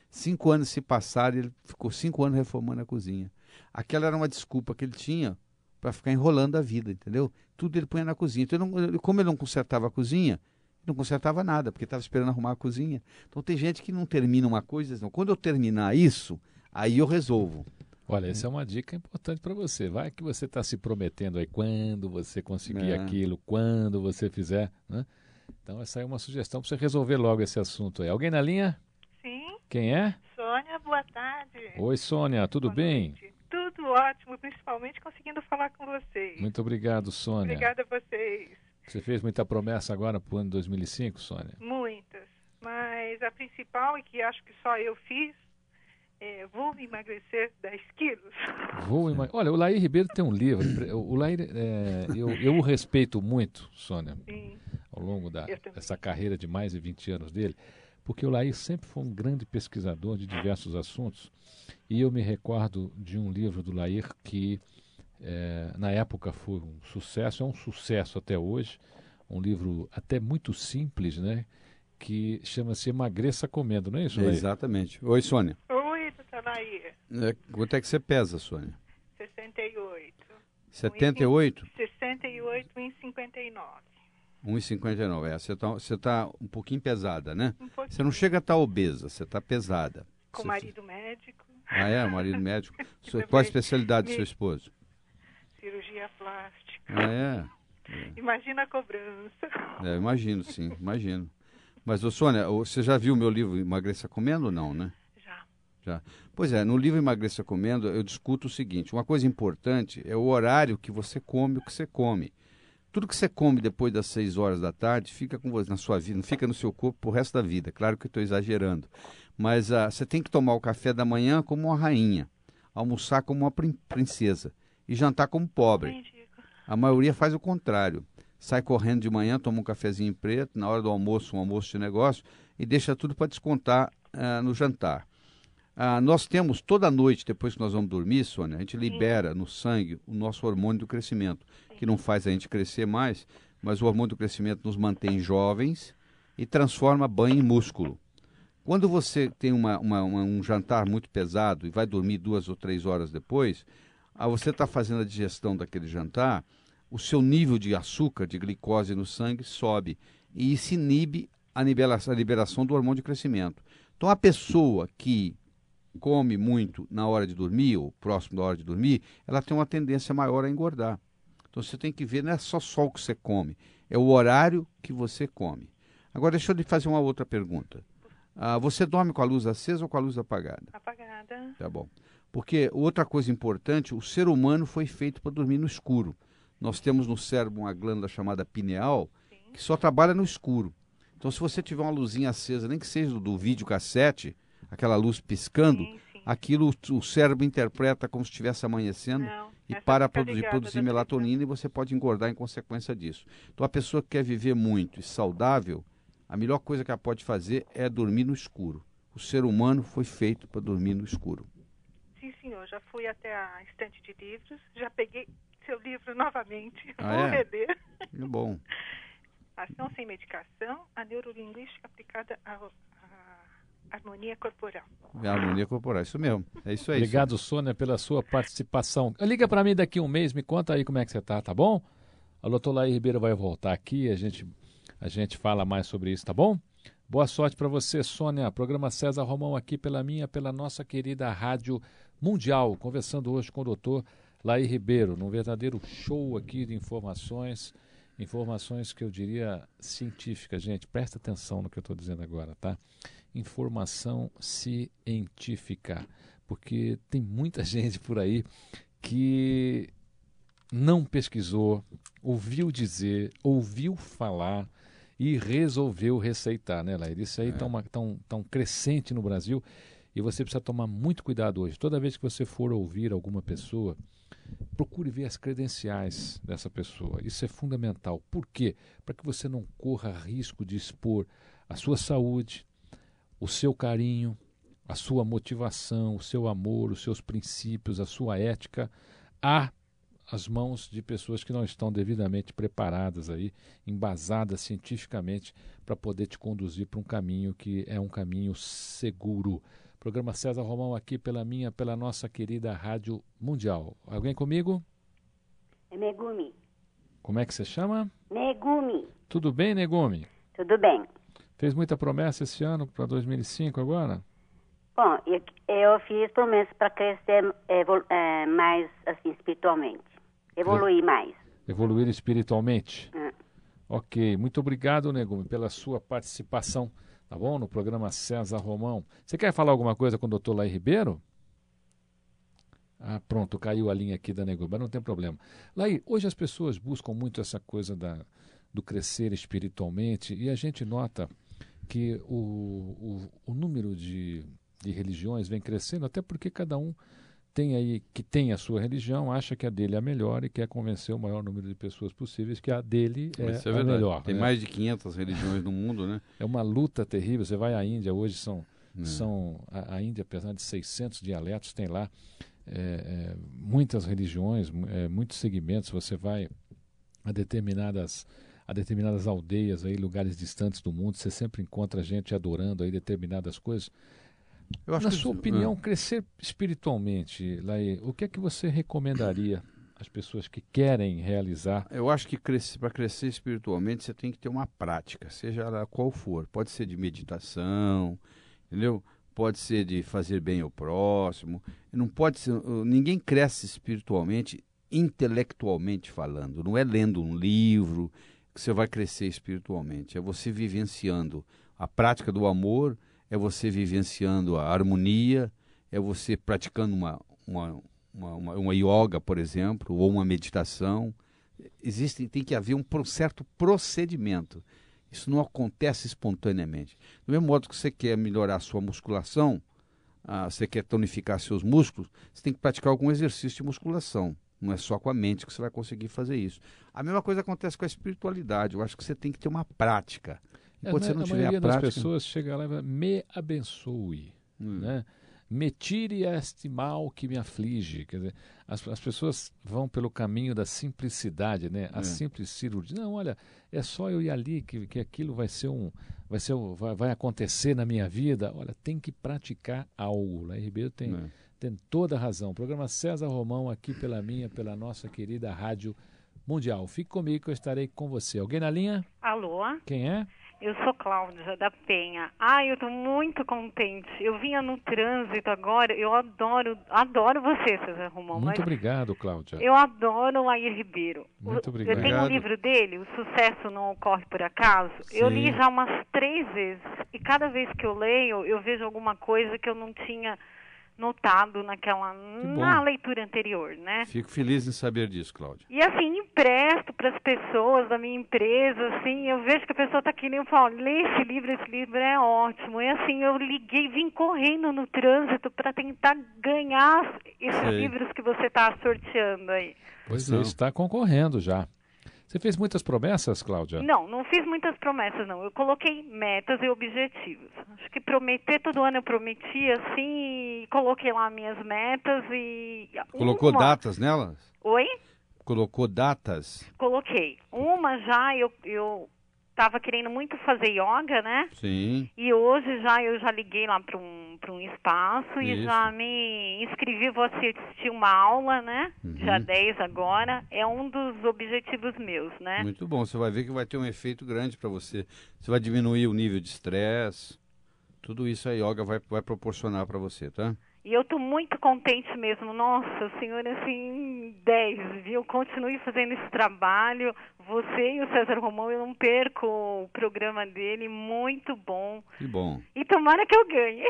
Cinco anos se passaram e ele ficou cinco anos reformando a cozinha. Aquela era uma desculpa que ele tinha para ficar enrolando a vida, entendeu? Tudo ele punha na cozinha. Então, ele não- como ele não consertava a cozinha, não consertava nada, porque estava esperando arrumar a cozinha. Então tem gente que não termina uma coisa, não, quando eu terminar isso, aí eu resolvo. Olha, essa é uma dica importante para você. Vai que você está se prometendo aí quando você conseguir É. aquilo, quando você fizer, né? Então essa é uma sugestão para você resolver logo esse assunto aí. Alguém na linha? Sim, Quem é? Sônia, boa tarde. Oi, Sônia, tudo Boa bem? noite. Tudo ótimo, principalmente conseguindo falar com vocês. Muito obrigado, Sônia. Obrigada a vocês. Você fez muita promessa agora para o ano 2005, Sônia? Muitas. Mas a principal, e que acho que só eu fiz, é vou emagrecer 10 quilos. Vou Olha, o Laí Ribeiro tem um livro. O Laí, é, eu, eu o respeito muito, Sônia, Sim. ao longo da, dessa carreira de mais de 20 anos dele, porque o Laí sempre foi um grande pesquisador de diversos assuntos. E eu me recordo de um livro do Laí que, é, na época, foi um sucesso, é um sucesso até hoje. Um livro até muito simples, né? Que chama-se Emagreça Comendo, não é isso, Laí? Exatamente. Oi, Sônia. Oi, Nair. É, quanto é que você pesa, Sônia? 68. 78? 68 em 59. 1,59. É, você está você tá um pouquinho pesada, né? Um pouquinho. Você não chega a estar obesa, você está pesada. Com Você- marido médico, Ah, é? Marido médico. Qual a especialidade do seu esposo? cirurgia plástica. Ah, é? Imagina a cobrança. É, imagino, sim, imagino. Mas, ô Sônia, você já viu o meu livro Emagreça Comendo ou não, né? Já. Pois é, no livro Emagreça Comendo eu discuto o seguinte: uma coisa importante é o horário que você come o que você come. Tudo que você come depois das seis horas da tarde fica com você na sua vida, não fica no seu corpo pro resto da vida. Claro que eu estou exagerando. Mas ah, você tem que tomar o café da manhã como uma rainha, almoçar como uma prin- princesa e jantar como pobre. A maioria faz o contrário. Sai correndo de manhã, toma um cafezinho preto, na hora do almoço, um almoço de negócio, e deixa tudo para descontar ah, no jantar. Ah, nós temos toda noite, depois que nós vamos dormir, Sônia, a gente libera no sangue o nosso hormônio do crescimento, que não faz a gente crescer mais, mas o hormônio do crescimento nos mantém jovens e transforma banho em músculo. Quando você tem uma- uma- uma- um jantar muito pesado e vai dormir duas ou três horas depois, ah, você está fazendo a digestão daquele jantar, o seu nível de açúcar, de glicose no sangue sobe e isso inibe a libera- a liberação do hormônio de crescimento. Então, a pessoa que come muito na hora de dormir, ou próximo da hora de dormir, ela tem uma tendência maior a engordar. Então, você tem que ver, não é só, só o que você come, é o horário que você come. Agora, deixa eu lhe fazer uma outra pergunta. Ah, você dorme com a luz acesa ou com a luz apagada? Apagada. Tá bom. Porque outra coisa importante, o ser humano foi feito para dormir no escuro. Nós temos no cérebro uma glândula chamada pineal que só trabalha no escuro. Então, se você tiver uma luzinha acesa, nem que seja do, do videocassete, aquela luz piscando, Sim, sim. aquilo o- cérebro interpreta como se estivesse amanhecendo Não, e para produzir, ligada produzir melatonina e você pode engordar em consequência disso. Então a pessoa que quer viver muito e saudável, a melhor coisa que ela pode fazer é dormir no escuro. O ser humano foi feito para dormir no escuro. Sim, senhor. Já fui até a estante de livros, já peguei seu livro novamente. Ah, Vou é? reler. É bom. Ação sem medicação, a neurolinguística aplicada à harmonia corporal. É a harmonia corporal, isso mesmo. É isso aí. Obrigado, Sônia, pela sua participação. Liga para mim daqui um mês, me conta aí como é que você tá, tá bom? A doutor Laí Ribeiro vai voltar aqui, a gente, a gente fala mais sobre isso, tá bom? Boa sorte para você, Sônia. Programa César Romão aqui pela minha, pela nossa querida Rádio Mundial, conversando hoje com o doutor Laí Ribeiro, num verdadeiro show aqui de informações, informações que eu diria científicas. Gente, presta atenção no que eu estou dizendo agora, tá? Informação científica, porque tem muita gente por aí que não pesquisou, ouviu dizer, ouviu falar e resolveu receitar, né, Laíra? Isso aí está tão, tão crescente no Brasil e você precisa tomar muito cuidado hoje. Toda vez que você for ouvir alguma pessoa, procure ver as credenciais dessa pessoa. Isso é fundamental. Por quê? Para que você não corra risco de expor a sua saúde, o seu carinho, a sua motivação, o seu amor, os seus princípios, a sua ética a as mãos de pessoas que não estão devidamente preparadas aí, embasadas cientificamente para poder te conduzir para um caminho que é um caminho seguro. Programa César Romão aqui pela minha, pela nossa querida Rádio Mundial. Alguém comigo? É Megumi. Como é que você chama? Megumi. Tudo bem, Negumi? Tudo bem. Fez muita promessa esse ano para 2005 agora? Bom, eu, eu fiz promessa para crescer evol- é, mais assim espiritualmente. Evoluir mais. Evoluir espiritualmente? Hum. Ok, muito obrigado, Negumi, pela sua participação, tá bom? No programa César Romão. Você quer falar alguma coisa com o doutor Laí Ribeiro? Ah, pronto, caiu a linha aqui da Negumi, mas não tem problema. Laí, hoje as pessoas buscam muito essa coisa da, do crescer espiritualmente e a gente nota que o, o, o número de, de religiões vem crescendo, até porque cada um tem aí que tem a sua religião, acha que a dele é a melhor e quer convencer o maior número de pessoas possíveis que a dele é, é a melhor. Tem né? mais de 500 religiões no mundo, né? É uma luta terrível. Você vai à Índia, hoje são, É. são a, a Índia, apesar de 600 dialetos, tem lá é, é, muitas religiões, é, muitos segmentos. Você vai a determinadas a determinadas aldeias aí, lugares distantes do mundo, você sempre encontra gente adorando aí determinadas coisas. Na que sua opinião, ah. crescer espiritualmente, Laí, o que é que você recomendaria às pessoas que querem realizar? Eu acho que para crescer espiritualmente você tem que ter uma prática, seja ela qual for. Pode ser de meditação, entendeu? Pode ser de fazer bem ao próximo. Não pode ser. Ninguém cresce espiritualmente, intelectualmente falando. Não é lendo um livro que você vai crescer espiritualmente. É você vivenciando a prática do amor, é você vivenciando a harmonia, é você praticando uma, uma, uma, uma, uma yoga, por exemplo, ou uma meditação. Existe, tem que haver um certo procedimento. Isso não acontece espontaneamente. Do mesmo modo que você quer melhorar a sua musculação, ah, você quer tonificar seus músculos, você tem que praticar algum exercício de musculação. Não é só com a mente que você vai conseguir fazer isso. A mesma coisa acontece com a espiritualidade. Eu acho que você tem que ter uma prática. Enquanto É, você não a tiver maioria a prática. das pessoas chega lá e fala, me abençoe, Hum. né? Me tire este mal que me aflige. Quer dizer, as, as pessoas vão pelo caminho da simplicidade, né? A É. simples cirurgia. Não, olha, é só eu ir ali que, que aquilo vai ser um, vai ser, um- vai, vai acontecer na minha vida. Olha, tem que praticar algo. Lá em Ribeiro tem, É. tem toda a razão. Programa César Romão aqui pela minha, pela nossa querida rádio mundial. Fique comigo que eu estarei com você. Alguém na linha? Alô? Quem é? Eu sou Cláudia da Penha. Ai, eu tô muito contente. Eu vinha no trânsito agora. Eu adoro, adoro você, César Romão. Muito obrigado, Cláudia. Eu adoro o Lair Ribeiro. Muito obrigado. Eu tenho um livro dele, O Sucesso Não Ocorre Por Acaso. Eu li Sim. já umas três vezes. E cada vez que eu leio, eu vejo alguma coisa que eu não tinha notado naquela na leitura anterior, né? Fico feliz em saber disso, Cláudia. E assim, em empresto para as pessoas da minha empresa, assim, eu vejo que a pessoa está querendo falar, lê esse livro, esse livro é ótimo. E assim, eu liguei, vim correndo no trânsito para tentar ganhar esses Sei. livros que você está sorteando aí. Pois é, está concorrendo já. Você fez muitas promessas, Cláudia? Não, não fiz muitas promessas, não. Eu coloquei metas e objetivos. Acho que prometer todo ano eu prometi assim, e coloquei lá minhas metas e. Colocou uma... datas nelas? Oi? Colocou datas? Coloquei. Uma já eu, eu tava querendo muito fazer yoga, né? Sim. E hoje já eu já liguei lá para um, pra um espaço e Isso. já me inscrevi, vou assistir uma aula, né? Uhum. Dia 10 agora. É um dos objetivos meus, né? Muito bom. Você vai ver que vai ter um efeito grande para você. Você vai diminuir o nível de estresse. Tudo isso a yoga vai, vai proporcionar para você, tá? E eu tô muito contente mesmo. Nossa, senhor, assim, 10, viu? Continue fazendo esse trabalho. Você e o César Romão, eu não perco o programa dele. Muito bom. Que bom. E tomara que eu ganhe.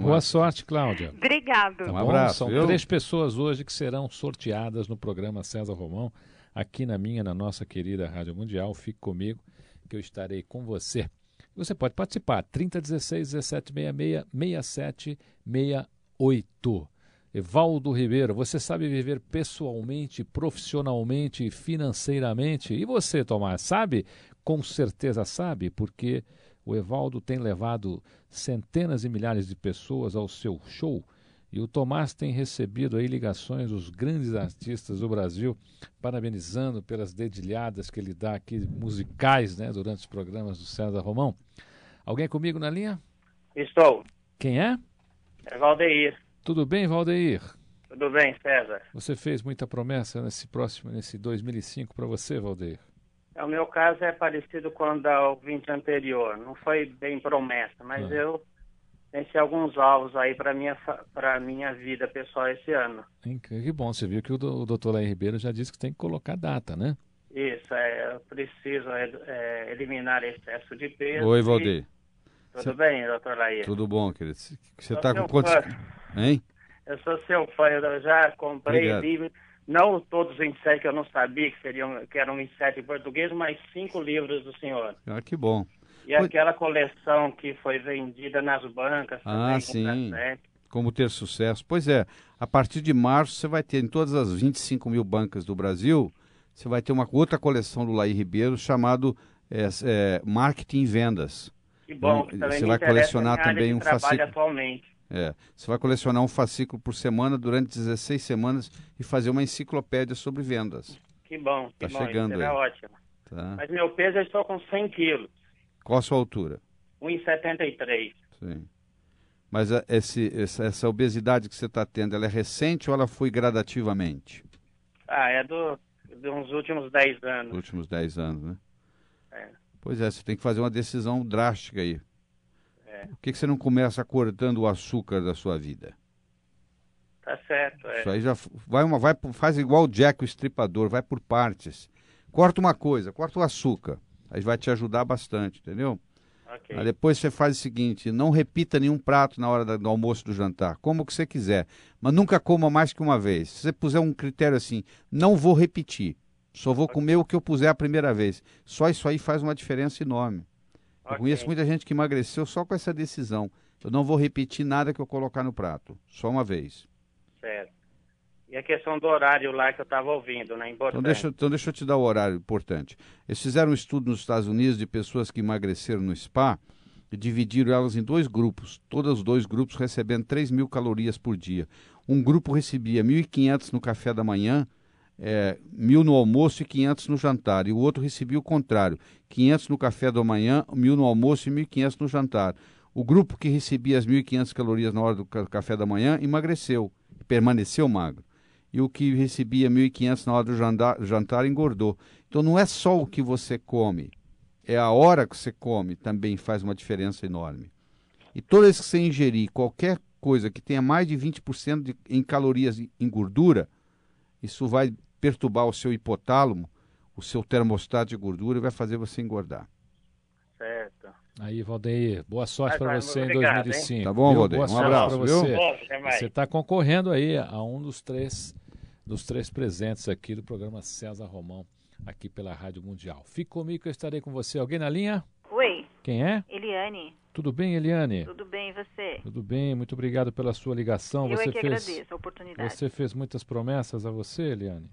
Boa sorte, Cláudia. Obrigado. Tá Um bom? abraço, São viu? três pessoas hoje que serão sorteadas no programa César Romão, aqui na minha, na nossa querida Rádio Mundial. Fique comigo, que eu estarei com você. Você pode participar, 3016 1766 6768. Evaldo Ribeiro, você sabe viver pessoalmente, profissionalmente e financeiramente? E você, Tomás, sabe? Com certeza sabe, porque o Evaldo tem levado centenas e milhares de pessoas ao seu show e o Tomás tem recebido aí ligações dos grandes artistas do Brasil, parabenizando pelas dedilhadas que ele dá aqui, musicais, né, durante os programas do César Romão. Alguém comigo na linha? Estou. Quem é? É Valdeir. Tudo bem, Valdeir? Tudo bem, César? Você fez muita promessa nesse próximo, nesse 2005 para você, Valdeir? É, O meu caso é parecido com o da ouvinte anterior. Não foi bem promessa, mas Ah. eu pensei alguns alvos aí para minha para minha vida pessoal esse ano. Que bom, você viu que o, do- o doutor Laí Ribeiro já disse que tem que colocar data, né? Isso, é, eu preciso é, é, eliminar excesso de peso. Oi, e- Valdeir. Tudo Cê- bem, doutor Laí? Tudo bom, querido? Você está com quantos... fã. Hein? Eu sou seu fã, eu já comprei Obrigado. livros, não todos os 27 que eu não sabia que, seriam, que eram 27 em português, mas cinco livros do senhor. Ah, que bom. E aquela coleção que foi vendida nas bancas Ah, também, com sim. cassete. Como ter sucesso. Pois é, a partir de março você vai ter em todas as 25 mil bancas do Brasil, você vai ter uma outra coleção do Laí Ribeiro chamado é, é, Marketing e Vendas. Que bom, que Então, também você vai colecionar também um fascículo. atualmente. É, você vai colecionar um fascículo por semana durante 16 semanas e fazer uma enciclopédia sobre vendas. Que bom, que Tá bom, chegando será aí. ótimo. Tá? Mas meu peso eu estou com 100 quilos, Qual a sua altura? 1,73. Sim. Mas a- esse, essa, essa obesidade que você está tendo, ela é recente ou ela foi gradativamente? Ah, é do, uns últimos 10 Nos anos. últimos 10 anos, né? É. Pois é, você tem que fazer uma decisão drástica aí. É. Por que, que você não começa cortando o açúcar da sua vida? Tá certo, é. Isso aí já vai uma, vai, faz igual o Jack o estripador, vai por partes. Corta uma coisa, corta o açúcar. Aí vai te ajudar bastante, entendeu? Ok. Aí depois você faz o seguinte, não repita nenhum prato na hora da- do almoço do jantar. Coma o que você quiser, mas nunca coma mais que uma vez. Se você puser um critério assim, não vou repetir. Só vou comer o que eu puser a primeira vez. Só isso aí faz uma diferença enorme. Eu conheço muita gente que emagreceu só com essa decisão. Eu não vou repetir nada que eu colocar no prato, só uma vez. Certo. E a questão do horário lá que eu estava ouvindo, né? Importante. Então deixa, então deixa eu te dar o horário importante. Eles fizeram um estudo nos Estados Unidos de pessoas que emagreceram no spa e dividiram elas em dois grupos, todos os dois grupos recebendo 3 mil calorias por dia. Um grupo recebia 1.500 no café da manhã, é, 1.000 no almoço e 500 no jantar. E o outro recebia o contrário, 500 no café da manhã, 1.000 no almoço e 1.500 no jantar. O grupo que recebia as 1.500 calorias na hora do ca- café da manhã emagreceu, permaneceu magro e o que recebia 1.500 na hora do jantar, jantar engordou. Então não é só o que você come, é a hora que você come também faz uma diferença enorme. E toda vez que você ingerir qualquer coisa que tenha mais de 20% de, em calorias em gordura, isso vai perturbar o seu hipotálamo, o seu termostato de gordura e vai fazer você engordar. Certo. Aí, Valdeir, boa sorte para você em obrigado, hein? 2005. Tá bom, viu? Valdeir? Boa Um abraço, viu? você. Você está concorrendo aí a um dos três, dos três presentes aqui do programa César Romão. aqui pela Rádio Mundial. Fique comigo que eu estarei com você. Alguém na linha? Oi. Quem é? Eliane. Tudo bem, Eliane? Tudo bem, e você? Tudo bem, muito obrigado pela sua ligação. Eu você é que fez, agradeço a oportunidade. Você fez muitas promessas a você, Eliane?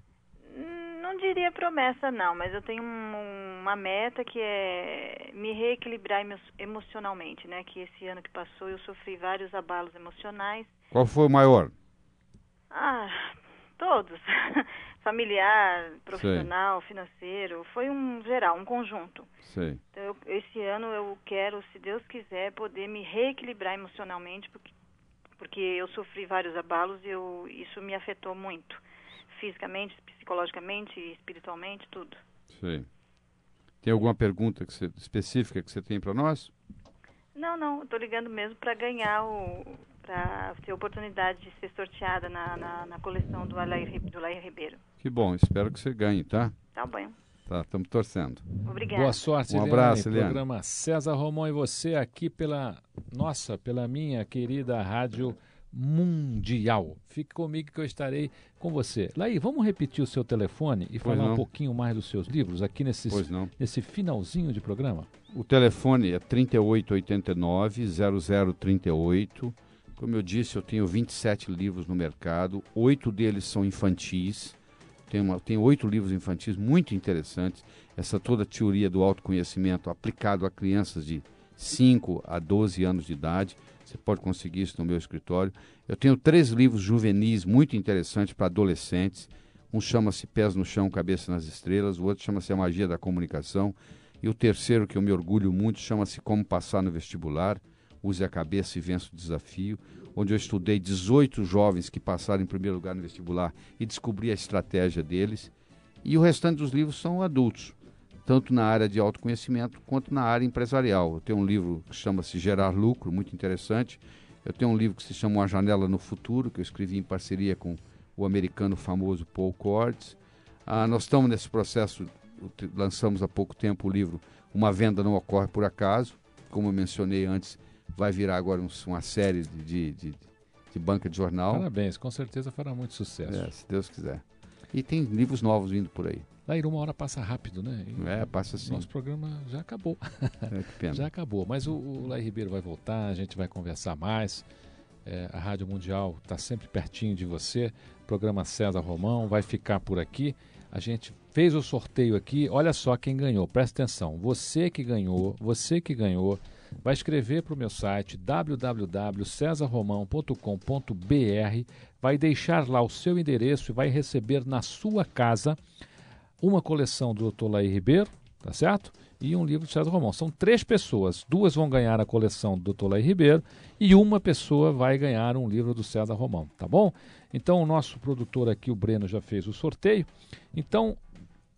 Não diria promessa, não, mas eu tenho um- uma meta que é me reequilibrar emo- emocionalmente, né? Que esse ano que passou eu sofri vários abalos emocionais. Qual foi o maior? Ah, todos. Familiar, profissional, financeiro. Foi um geral, um conjunto. Sei. Então, eu- esse ano eu quero, se Deus quiser, poder me reequilibrar emocionalmente, porque, porque eu sofri vários abalos e eu, isso me afetou muito. Fisicamente, psicologicamente, espiritualmente, tudo. Sei. Tem alguma pergunta que você- específica que você tem para nós? Não, não, eu tô ligando mesmo para ganhar o. para ter a oportunidade de ser sorteada na, na, na coleção do Alair, do Lair Ribeiro. Que bom, espero que você ganhe, tá? Tá bom. Tá, estamos torcendo. Obrigada. Boa sorte, Um Eliane. abraço, Eliane. Programa César Romão e você aqui pela nossa, pela minha querida Rádio Mundial. Fique comigo que eu estarei com você. Laí, vamos repetir o seu telefone e Pois falar um não. pouquinho mais dos seus livros aqui nesses, nesse finalzinho de programa? O telefone é 3889-0038. Como eu disse, eu tenho 27 livros no mercado, oito deles são infantis. Tem, uma, tem oito livros infantis muito interessantes. Essa toda a teoria do autoconhecimento aplicado a crianças de 5 a 12 anos de idade. Você pode conseguir isso no meu escritório. Eu tenho três livros juvenis muito interessantes para adolescentes. Um chama-se Pés no Chão, Cabeça nas Estrelas. O outro chama-se A Magia da Comunicação. E o terceiro, que eu me orgulho muito, chama-se Como Passar no Vestibular. Use a cabeça e vença o desafio. Onde eu estudei 18 jovens que passaram em primeiro lugar no vestibular e descobri a estratégia deles. E o restante dos livros são adultos, tanto na área de autoconhecimento quanto na área empresarial. Eu tenho um livro que chama-se Gerar Lucro, muito interessante. Eu tenho um livro que se chama Uma Janela no Futuro, que eu escrevi em parceria com o americano famoso Paul Cordes. Ah, nós estamos nesse processo, lançamos há pouco tempo o livro Uma Venda Não Ocorre Por Acaso. Como eu mencionei antes, vai virar agora um- uma série de, de, de- de banca de jornal. Parabéns, com certeza fará muito sucesso. É, se Deus quiser. E tem livros novos vindo por aí. Laí, uma hora passa rápido, né? E É, passa assim. Nosso programa já acabou. É, que pena. Já acabou, mas o, o Laí Ribeiro vai voltar, a gente vai conversar mais. É, a Rádio Mundial está sempre pertinho de você. O programa César Romão vai ficar por aqui. A gente fez o sorteio aqui. Olha só quem ganhou. Presta atenção. Você que ganhou, você que ganhou, vai escrever para o meu site www.cesarromão.com.br, vai deixar lá o seu endereço e vai receber na sua casa uma coleção do Dr. Laí Ribeiro, tá certo? E um livro do César Romão. São três pessoas. Duas vão ganhar a coleção do Dr. Laí Ribeiro e uma pessoa vai ganhar um livro do César Romão, tá bom? Então o nosso produtor aqui, o Breno, já fez o sorteio. Então,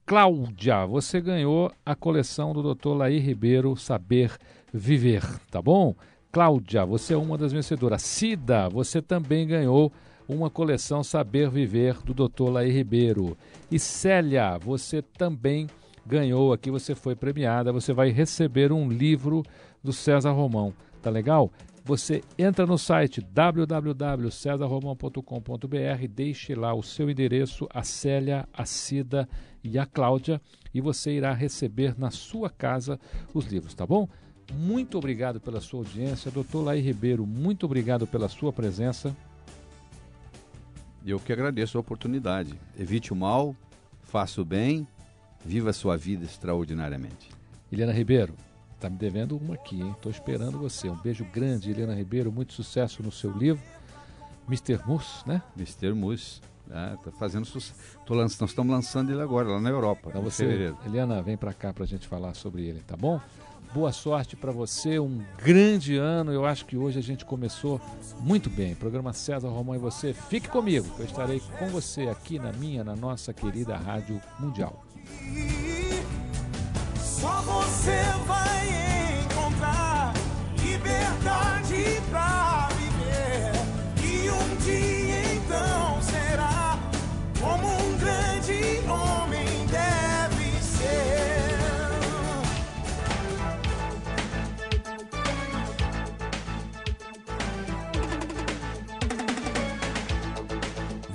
Cláudia, você ganhou a coleção do Dr. Laí Ribeiro Saber Viver, tá bom? Cláudia, você é uma das vencedoras. Cida, você também ganhou uma coleção Saber Viver do Dr. Laí Ribeiro. E Célia, você também ganhou aqui, você foi premiada, você vai receber um livro do César Romão, tá legal? Você entra no site www.cesarromão.com.br, deixe lá o seu endereço, a Célia, a Cida e a Cláudia, e você irá receber na sua casa os livros, tá bom? Muito obrigado pela sua audiência, doutor Laí Ribeiro, muito obrigado pela sua presença. Eu que agradeço a oportunidade. Evite o mal, faça o bem, viva a sua vida extraordinariamente. Helena Ribeiro, tá me devendo uma aqui, hein? Tô esperando você. Um beijo grande, Helena Ribeiro, muito sucesso no seu livro. Mr. Mus, né? Mr. Mus, né? tá fazendo sucesso. Nós estamos lançando ele agora, lá na Europa, Então você. Eliana, vem para cá para a gente falar sobre ele, tá bom? Boa sorte para você, um grande ano. Eu acho que hoje a gente começou muito bem. Programa César Romão e você, fique comigo, que eu estarei com você aqui na minha, na nossa querida Rádio Mundial. Só você vai